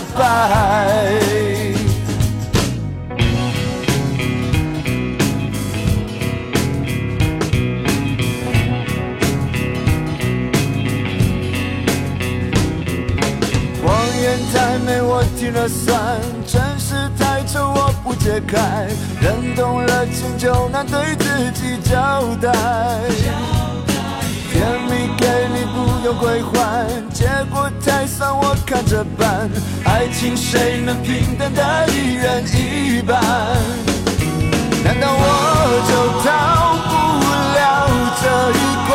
爱打败。谎言太美，我听了算；真实太丑，我不解开。人动了情，就难对自己交代。甜蜜给你不用归还，结果太酸，我看着办。爱情谁能平等的一人一半？难道我就逃不了这一关？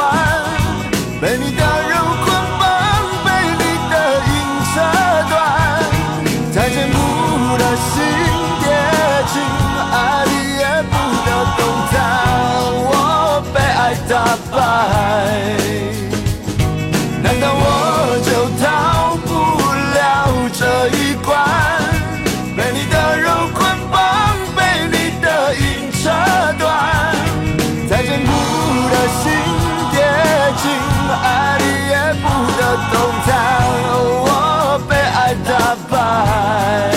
被你的肉捆绑，被你的瘾扯断，再坚固的心也紧，爱你也不得动弹。我被爱打败，动弹。我被爱打败。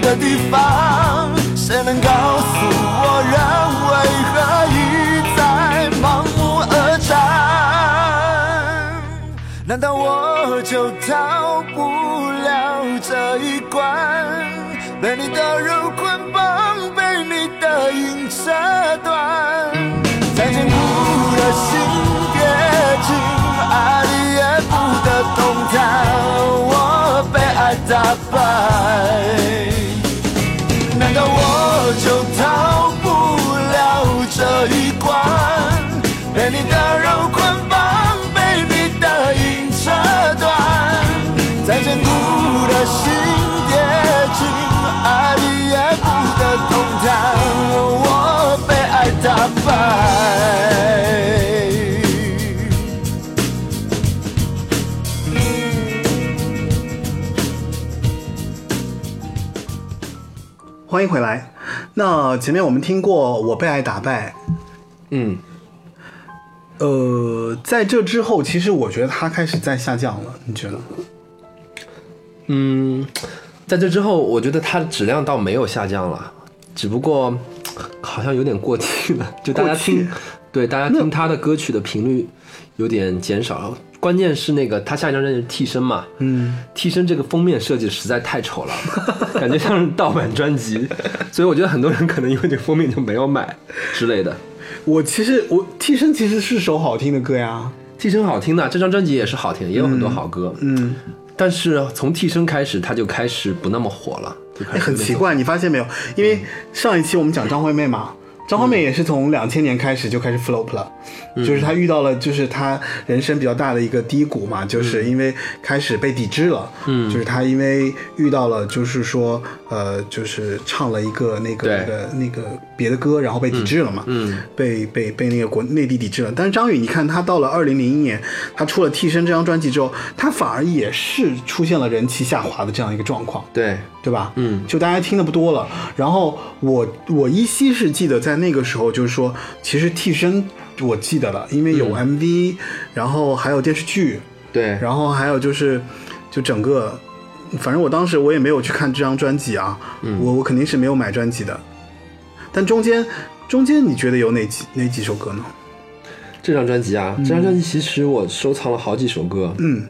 的地方，谁能告诉我人为何一再盲目而战？难道我就逃不了这一关？被你的肉捆绑，被你的影折断，再坚固的心。欢迎回来。那前面我们听过我被爱打败，嗯，呃，在这之后，其实我觉得他开始在下降了，你觉得？嗯，在这之后，我觉得他的质量倒没有下降了，只不过好像有点过气了，就大家听，对大家听他的歌曲的频率有点减少了。关键是那个他下一张专辑是《替身》嘛，嗯，替身这个封面设计实在太丑了，*laughs* 感觉像是盗版专辑，所以我觉得很多人可能因为这个封面就没有买之类的。我其实我替身其实是首好听的歌呀，替身好听的，这张专辑也是好听，也有很多好歌。嗯，但是从替身开始，他就开始不那么火了，就开哎始很奇怪，你发现没有？因为上一期我们讲张惠妹嘛，张惠妹也是从两千年开始就开始 flop 了，就是她遇到了就是她人生比较大的一个低谷嘛，就是因为开始被抵制了，嗯，就是她因为遇到了就是说呃就是唱了一个那个那个那个别的歌，然后被抵制了嘛，嗯，被被被那个国内地抵制了。但是张宇，你看他到了二零零一年，他出了《替身》这张专辑之后，他反而也是出现了人气下滑的这样一个状况。对，对吧？嗯就大家听的不多了。然后我我依稀是记得在那个时候，就是说，其实替身我记得了，因为有 MV，、然后还有电视剧，对，然后还有就是就整个，反正我当时我也没有去看这张专辑啊，我我肯定是没有买专辑的。但中间中间你觉得有哪几哪几首歌呢？这张专辑啊，这张专辑其实我收藏了好几首歌，嗯。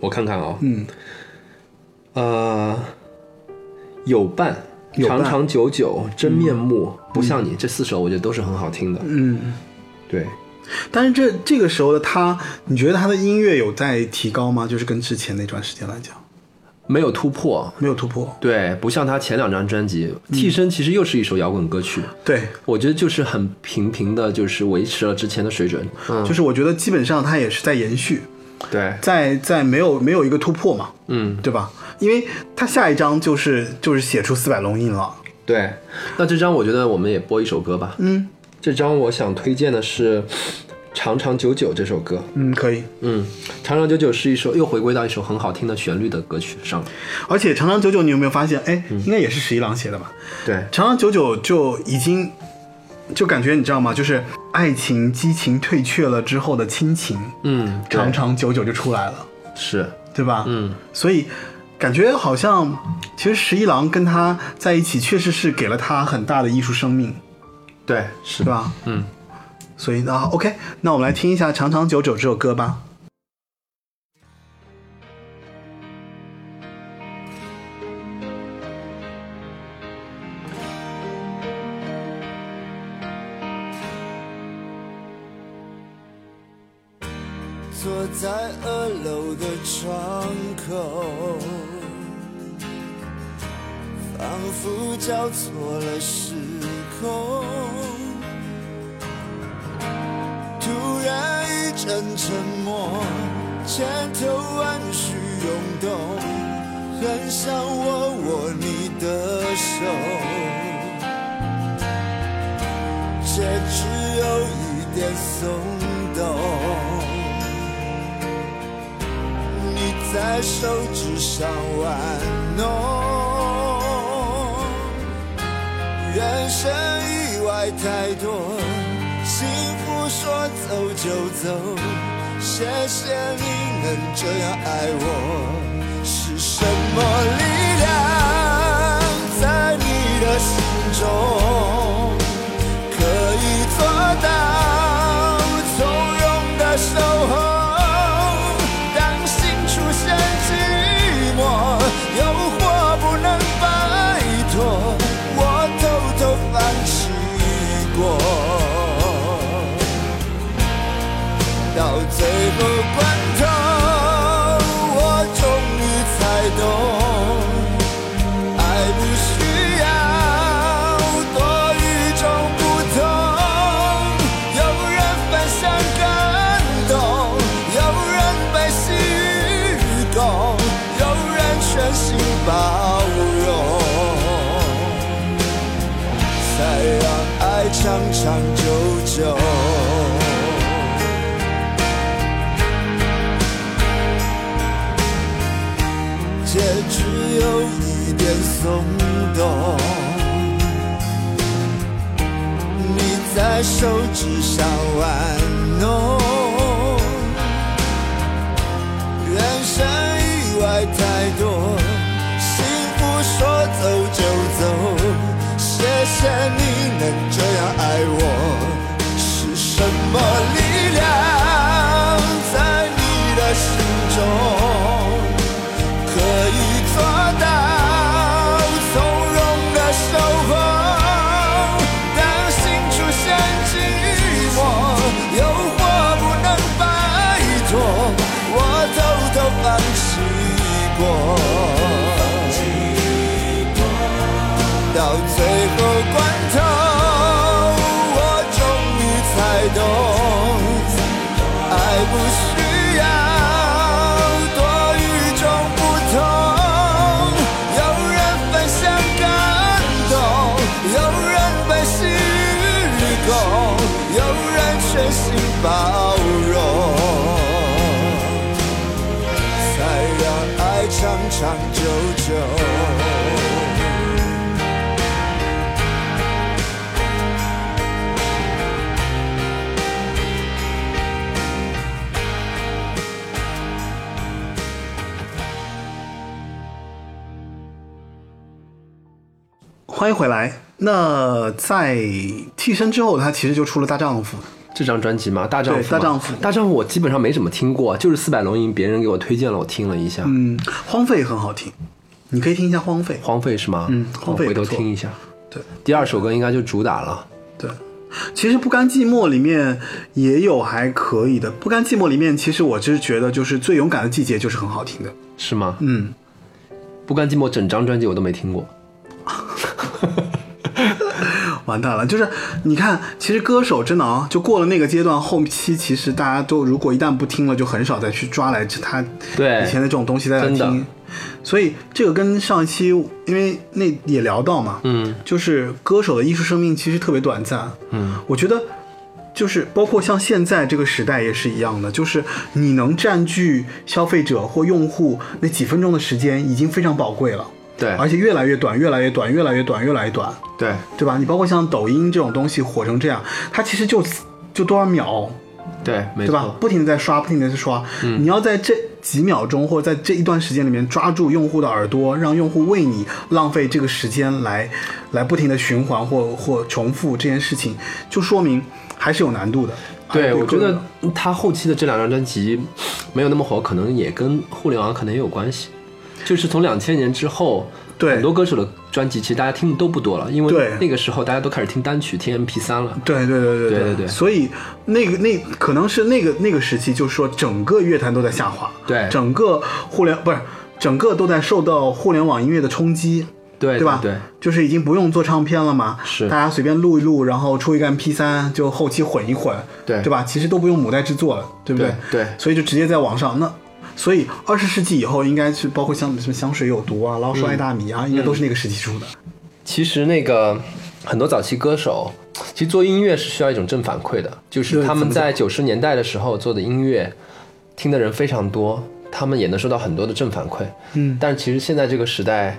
我看看啊，嗯，呃，有伴。有长长久久，真面目、不像你，这四首我觉得都是很好听的。嗯。对，但是这这个时候的他，你觉得他的音乐有在提高吗？就是跟之前那段时间来讲，没有突破。没有突破。对，不像他前两张专辑，替身》其实又是一首摇滚歌曲，对，我觉得就是很平平的，就是维持了之前的水准。嗯，就是我觉得基本上他也是在延续，对，在在没有没有一个突破嘛，嗯，对吧？因为他下一章就是就是写出四百龙印了，对。那这张我觉得我们也播一首歌吧。嗯这张我想推荐的是《长长久久》这首歌。嗯，可以。嗯，《长长久久》是一首又回归到一首很好听的旋律的歌曲上了。而且长长久久，你有没有发现？哎，应该也是十一郎写的吧？对，长长久久就已经就感觉你知道吗？就是爱情激情退却了之后的亲情，嗯，长长久久就出来了，是，对吧？嗯，所以感觉好像其实十一郎跟他在一起，确实是给了他很大的艺术生命，对，是对，吧？嗯。所以呢，OK，那我们来听一下《长长久久》这首歌吧。坐在二楼的窗口，仿佛交错了时空。突然一阵沉默，千头万绪涌动，很想握握你的手，却只有一点松动。你在手指上玩弄，人生意外太多，幸福说走就走，谢谢你能这样爱我。是什么力量在你的心中，可以做到松动，你在手指上玩弄，人生意外太多，幸福说走就走，谢谢你能这样爱我，是什么？欢迎回来。那在替身之后，他其实就出了《大丈夫》。这张专辑吗？大丈夫大丈夫大丈夫我基本上没怎么听过，就是四百龙吟别人给我推荐了，我听了一下。嗯，荒废也很好听，你可以听一下荒废。荒废是吗？嗯荒废回头听一下。对第二首歌应该就主打了。对，其实不甘寂寞里面也有还可以的。不甘寂寞里面，其实我就是觉得就是最勇敢的季节就是很好听的。是吗？嗯，不甘寂寞整张专辑我都没听过。*laughs* 完蛋了，就是你看，其实歌手真的啊，就过了那个阶段，后期其实大家都如果一旦不听了，就很少再去抓来他对以前的这种东西再来听。所以这个跟上一期因为那也聊到嘛，嗯就是歌手的艺术生命其实特别短暂。嗯，我觉得就是包括像现在这个时代也是一样的，就是你能占据消费者或用户那几分钟的时间已经非常宝贵了，对而且越来越短，越来越短，越来越短，越来越短，对对吧？你包括像抖音这种东西火成这样，它其实就就多少秒，对，没对吧错？。不停的在刷，不停的在刷，你要在这几秒钟或者在这一段时间里面抓住用户的耳朵，让用户为你浪费这个时间来来不停的循环或或重复这件事情，就说明还是有难度的。对，哎我觉得他后期的这两张专辑没有那么火，可能也跟互联网可能也有关系。就是从两千年之后，对很多歌手的专辑其实大家听的都不多了，因为对那个时候大家都开始听单曲、听 MP 三了。对对对对对对对所以那个那可能是那个那个时期，就是说整个乐坛都在下滑，对整个互联不是整个都在受到互联网音乐的冲击，对对吧？对，就是已经不用做唱片了嘛，是大家随便录一录，然后出一个 MP 三就后期混一混，对对吧？其实都不用母带制作了，对不对？对对所以就直接在网上那。所以二十世纪以后，应该是包括像什么香水有毒啊、老鼠爱大米啊，应该都是那个时期出的。其实那个很多早期歌手，其实做音乐是需要一种正反馈的，就是他们在九十年代的时候做的音乐，听的人非常多，他们也能收到很多的正反馈。嗯，但是其实现在这个时代，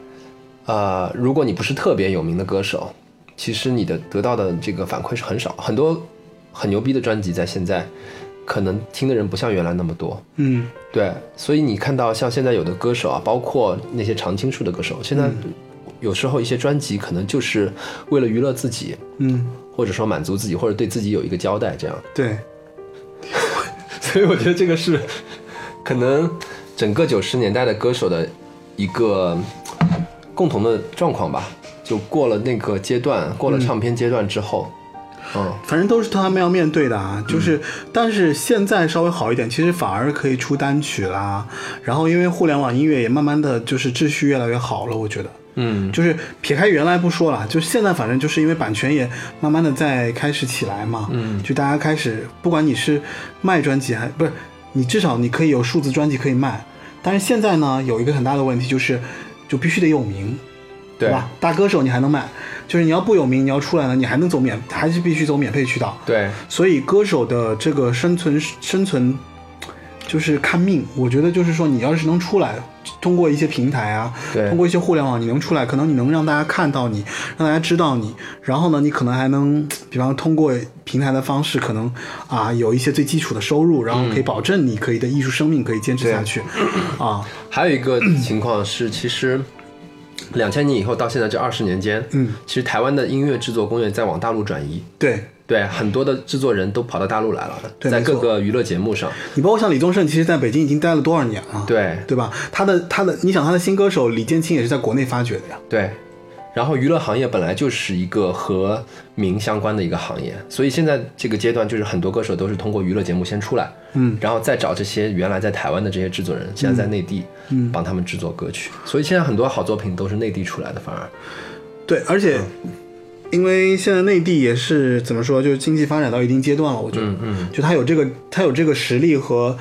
呃，如果你不是特别有名的歌手，其实你的得到的这个反馈是很少。很多很牛逼的专辑在现在，可能听的人不像原来那么多。嗯，对，所以你看到像现在有的歌手啊，包括那些常青树的歌手，现在有时候一些专辑可能就是为了娱乐自己，嗯，或者说满足自己，或者对自己有一个交代，这样。对，*laughs* 所以我觉得这个是可能整个九十年代的歌手的一个共同的状况吧。就过了那个阶段，过了唱片阶段之后，嗯，反正都是他们要面对的啊。就是，但是现在稍微好一点，其实反而可以出单曲啦。然后，因为互联网音乐也慢慢的就是秩序越来越好了，我觉得。嗯，就是撇开原来不说了，就是现在反正就是因为版权也慢慢的在开始起来嘛，嗯就大家开始，不管你是卖专辑还不是，你至少你可以有数字专辑可以卖，但是现在呢有一个很大的问题就是，就必须得有名，对吧？大歌手你还能卖，就是你要不有名，你要出来呢，你还能走免，还是必须走免费渠道。对，所以歌手的这个生存生存就是看命。我觉得就是说，你要是能出来，通过一些平台啊，对。通过一些互联网，你能出来，可能你能让大家看到你，让大家知道你，然后呢，你可能还能，比方通过平台的方式，可能啊有一些最基础的收入，然后可以保证你可以的艺术生命可以坚持下去，啊，还有一个情况是，其实两千年以后到现在这二十年间，嗯，其实台湾的音乐制作工业在往大陆转移。对。对，很多的制作人都跑到大陆来了，在各个娱乐节目上。你包括像李宗盛，其实在北京已经待了多少年了？对对吧？他的他的，你想他的新歌手李建清也是在国内发掘的呀。对，然后娱乐行业本来就是一个和名相关的一个行业，所以现在这个阶段就是很多歌手都是通过娱乐节目先出来，嗯，然后再找这些原来在台湾的这些制作人，现在在内地，嗯，帮他们制作歌曲。所以现在很多好作品都是内地出来的，反而。对，而且、因为现在内地也是怎么说，就是经济发展到一定阶段了，我觉得，嗯嗯，就他有这个他有这个实力和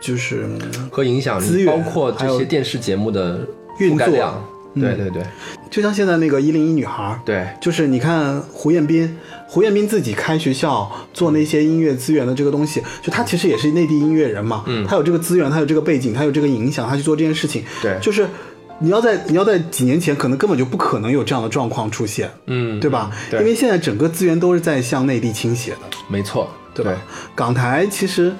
就是和影响力，包括这些电视节目的运作。对对对就像现在那个一零一女孩，对就是你看胡彦斌，胡彦斌自己开学校做那些音乐资源的这个东西，就他其实也是内地音乐人嘛，嗯他有这个资源，他有这个背景，他有这个影响，他去做这件事情，对就是你要在你要在几年前，可能根本就不可能有这样的状况出现，嗯，对吧？对因为现在整个资源都是在向内地倾斜的，没错，对吧？港台其实。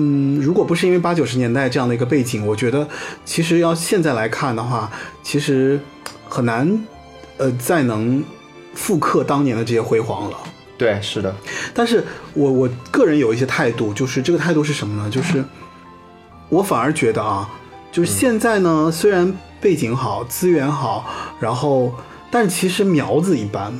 嗯，如果不是因为八九十年代这样的一个背景，我觉得其实要现在来看的话，其实很难，呃，再能复刻当年的这些辉煌了。对，是的，但是我我个人有一些态度，就是这个态度是什么呢？就是我反而觉得啊，就是现在呢，虽然背景好、资源好，然后，但是其实苗子一般，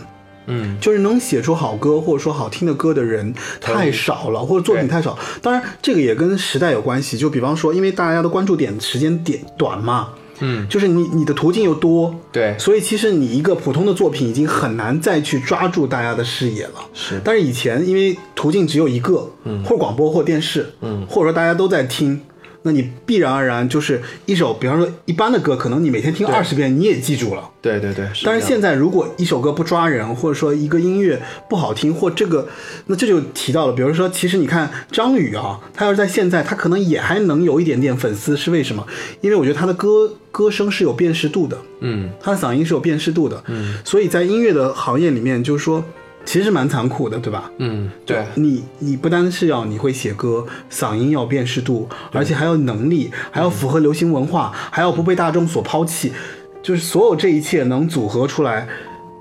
嗯，就是能写出好歌或者说好听的歌的人太少了，或者作品太少。当然，这个也跟时代有关系。就比方说，因为大家的关注点时间点短嘛，嗯，就是你你的途径又多，对，所以其实你一个普通的作品已经很难再去抓住大家的视野了。是。但是以前因为途径只有一个，嗯，或广播或电视，嗯，或者说大家都在听。那你必然而然就是一首，比方说一般的歌，可能你每天听二十遍你也记住了。对对对，但是现在如果一首歌不抓人，或者说一个音乐不好听，或这个，那这就提到了，比如说，其实你看张宇啊，他要是在现在，他可能也还能有一点点粉丝，是为什么？因为我觉得他的歌歌声是有辨识度的，嗯他的嗓音是有辨识度的，嗯，所以在音乐的行业里面，就是说，其实蛮残酷的，对吧？嗯，对，你你不单是要你会写歌，嗓音要辨识度，而且还要能力，还要符合流行文化，还要不被大众所抛弃，就是所有这一切能组合出来，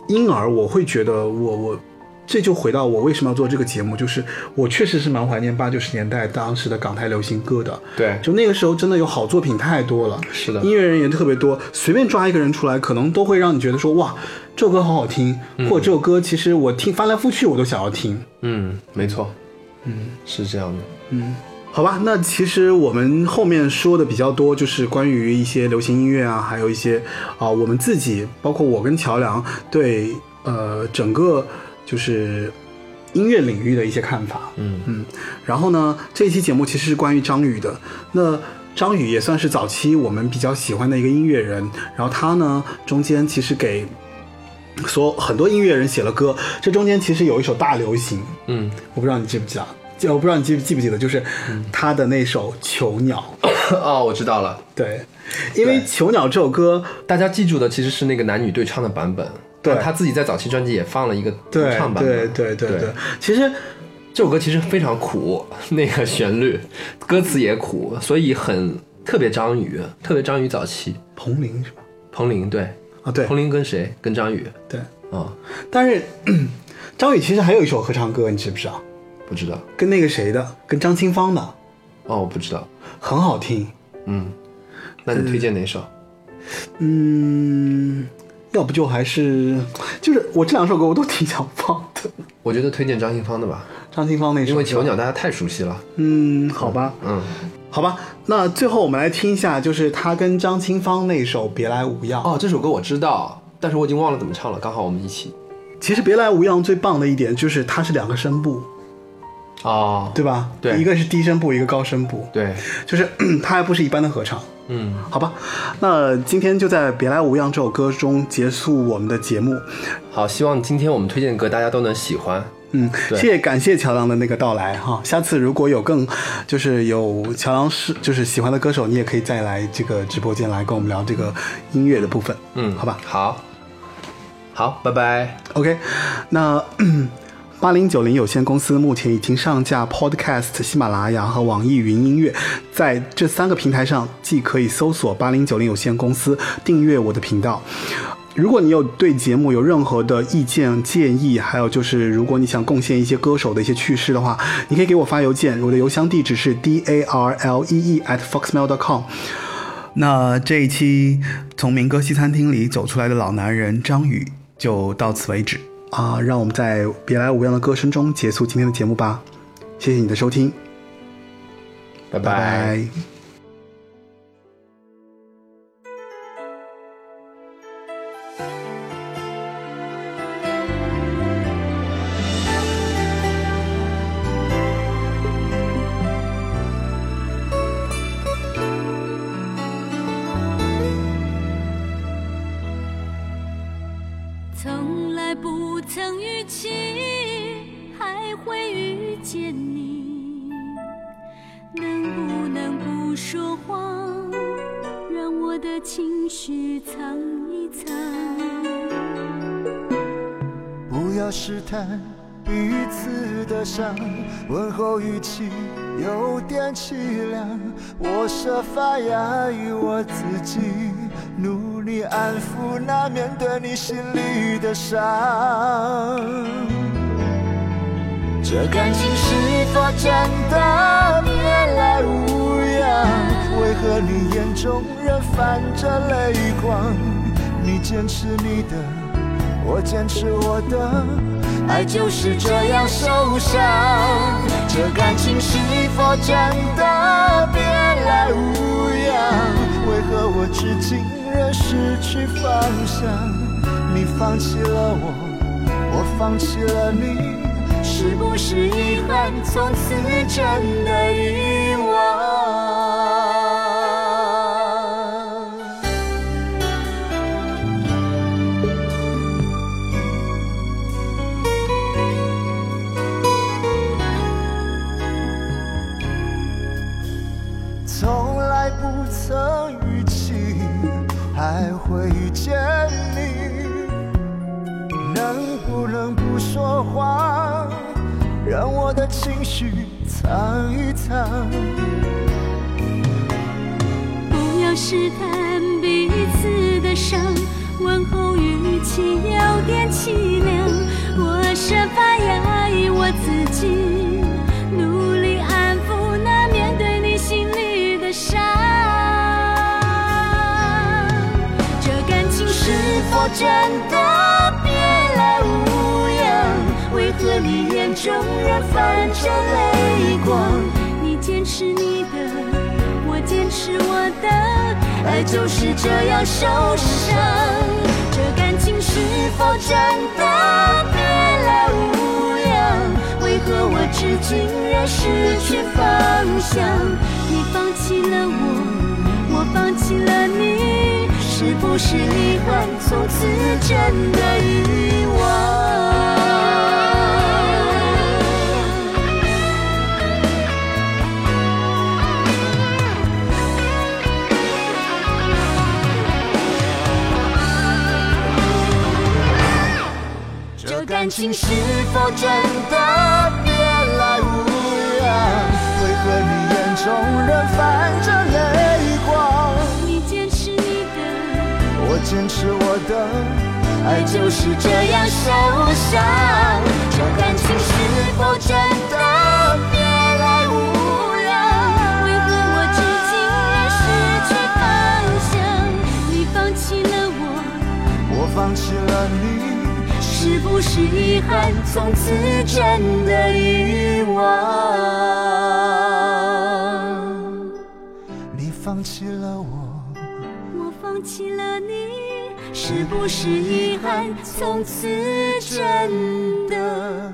因而我会觉得我我。这就回到我为什么要做这个节目，就是我确实是蛮怀念八九十年代当时的港台流行歌的。对。就那个时候真的有好作品太多了，是的。音乐人也特别多，随便抓一个人出来，可能都会让你觉得说哇，这首歌好好听，或者这首歌其实我听翻来覆去我都想要听。嗯，没错，嗯，是这样的，嗯。好吧，那其实我们后面说的比较多，就是关于一些流行音乐啊，还有一些啊、我们自己，包括我跟乔梁对呃整个就是音乐领域的一些看法。嗯。嗯，然后呢，这一期节目其实是关于张宇的。那张宇也算是早期我们比较喜欢的一个音乐人，然后他呢中间其实给所很多音乐人写了歌，这中间其实有一首大流行，嗯，我不知道你记不记得，就我不知道你记不记不记得，就是他的那首《囚鸟》。*coughs* 哦，我知道了，对，因为《囚鸟》这首歌，大家记住的其实是那个男女对唱的版本，对他自己在早期专辑也放了一个独唱版本，对对对对对，其实这首歌其实非常苦，*laughs* 那个旋律，歌词也苦，所以很特别张宇，特别张宇早期。彭羚是吧？彭羚对，啊，对彭羚跟谁？跟张宇对，啊、但是 *clears throat* 张宇其实还有一首合唱歌，你知不知道？不知道跟那个谁的，跟张清芳的，哦，我不知道。很好听。嗯，那你推荐哪首？嗯，要不就还是就是我这两首歌我都挺想放的。*laughs* 我觉得推荐张清芳的吧，张清芳那首，因为囚鸟大家太熟悉了。嗯，好吧，嗯，好吧，那最后我们来听一下，就是他跟张清芳那首《别来无恙》。哦，这首歌我知道，但是我已经忘了怎么唱了。刚好我们一起。其实《别来无恙》最棒的一点就是它是两个声部，哦，对吧？对一个是低声部，一个高声部，对，就是 *clears throat* 它还不是一般的合唱。嗯，好吧，那今天就在《别来无恙》这首歌中结束我们的节目。好，希望今天我们推荐的歌大家都能喜欢。嗯，谢谢感谢乔梁的那个到来哈。下次如果有更就是有乔梁是就是喜欢的歌手，你也可以再来这个直播间来跟我们聊这个音乐的部分。嗯，好吧。好，好，拜拜。OK，那八零九零有限公司目前已经上架 Podcast、喜马拉雅和网易云音乐，在这三个平台上，既可以搜索八零九零有限公司，订阅我的频道。如果你有对节目有任何的意见建议，还有就是如果你想贡献一些歌手的一些趣事的话，你可以给我发邮件，我的邮箱地址是 d a r l e e at foxmail dot com。那这一期从民歌西餐厅里走出来的老男人张宇就到此为止啊！让我们在别来无恙的歌声中结束今天的节目吧。谢谢你的收听，拜拜伤。这感情是否真的别来无恙？为何你眼中仍泛着泪光？你坚持你的。我坚持我的，爱就是这样受伤。这感情是否真的别来无恙？为何我至今仍失去方向？你放弃了我，我放弃了你，是不是遗憾？从此真的遗我的情绪藏一藏？不要试探彼此的伤，问候语气有点凄凉。我设法压抑我自己，努力安抚那面对你心里的伤。这感情是否真的和你眼中仍泛着泪光？你坚持你的。我坚持我的，爱就是这样受伤。这感情是否真的别来无恙？为何我至今仍失去方向？你放弃了我，我放弃了你，是不是遗憾？从此真的遗忘。感情是否真的别来无恙？为何你眼中仍泛着泪光？你坚持你的。我坚持我的，爱就是这样受伤。这感情是否真的别来无恙？为何我至今仍失去方向？你放弃了我，我放弃了你，是不是遗憾？从此真的遗忘。你放弃了我，我放弃了你，是不是遗憾？从此真的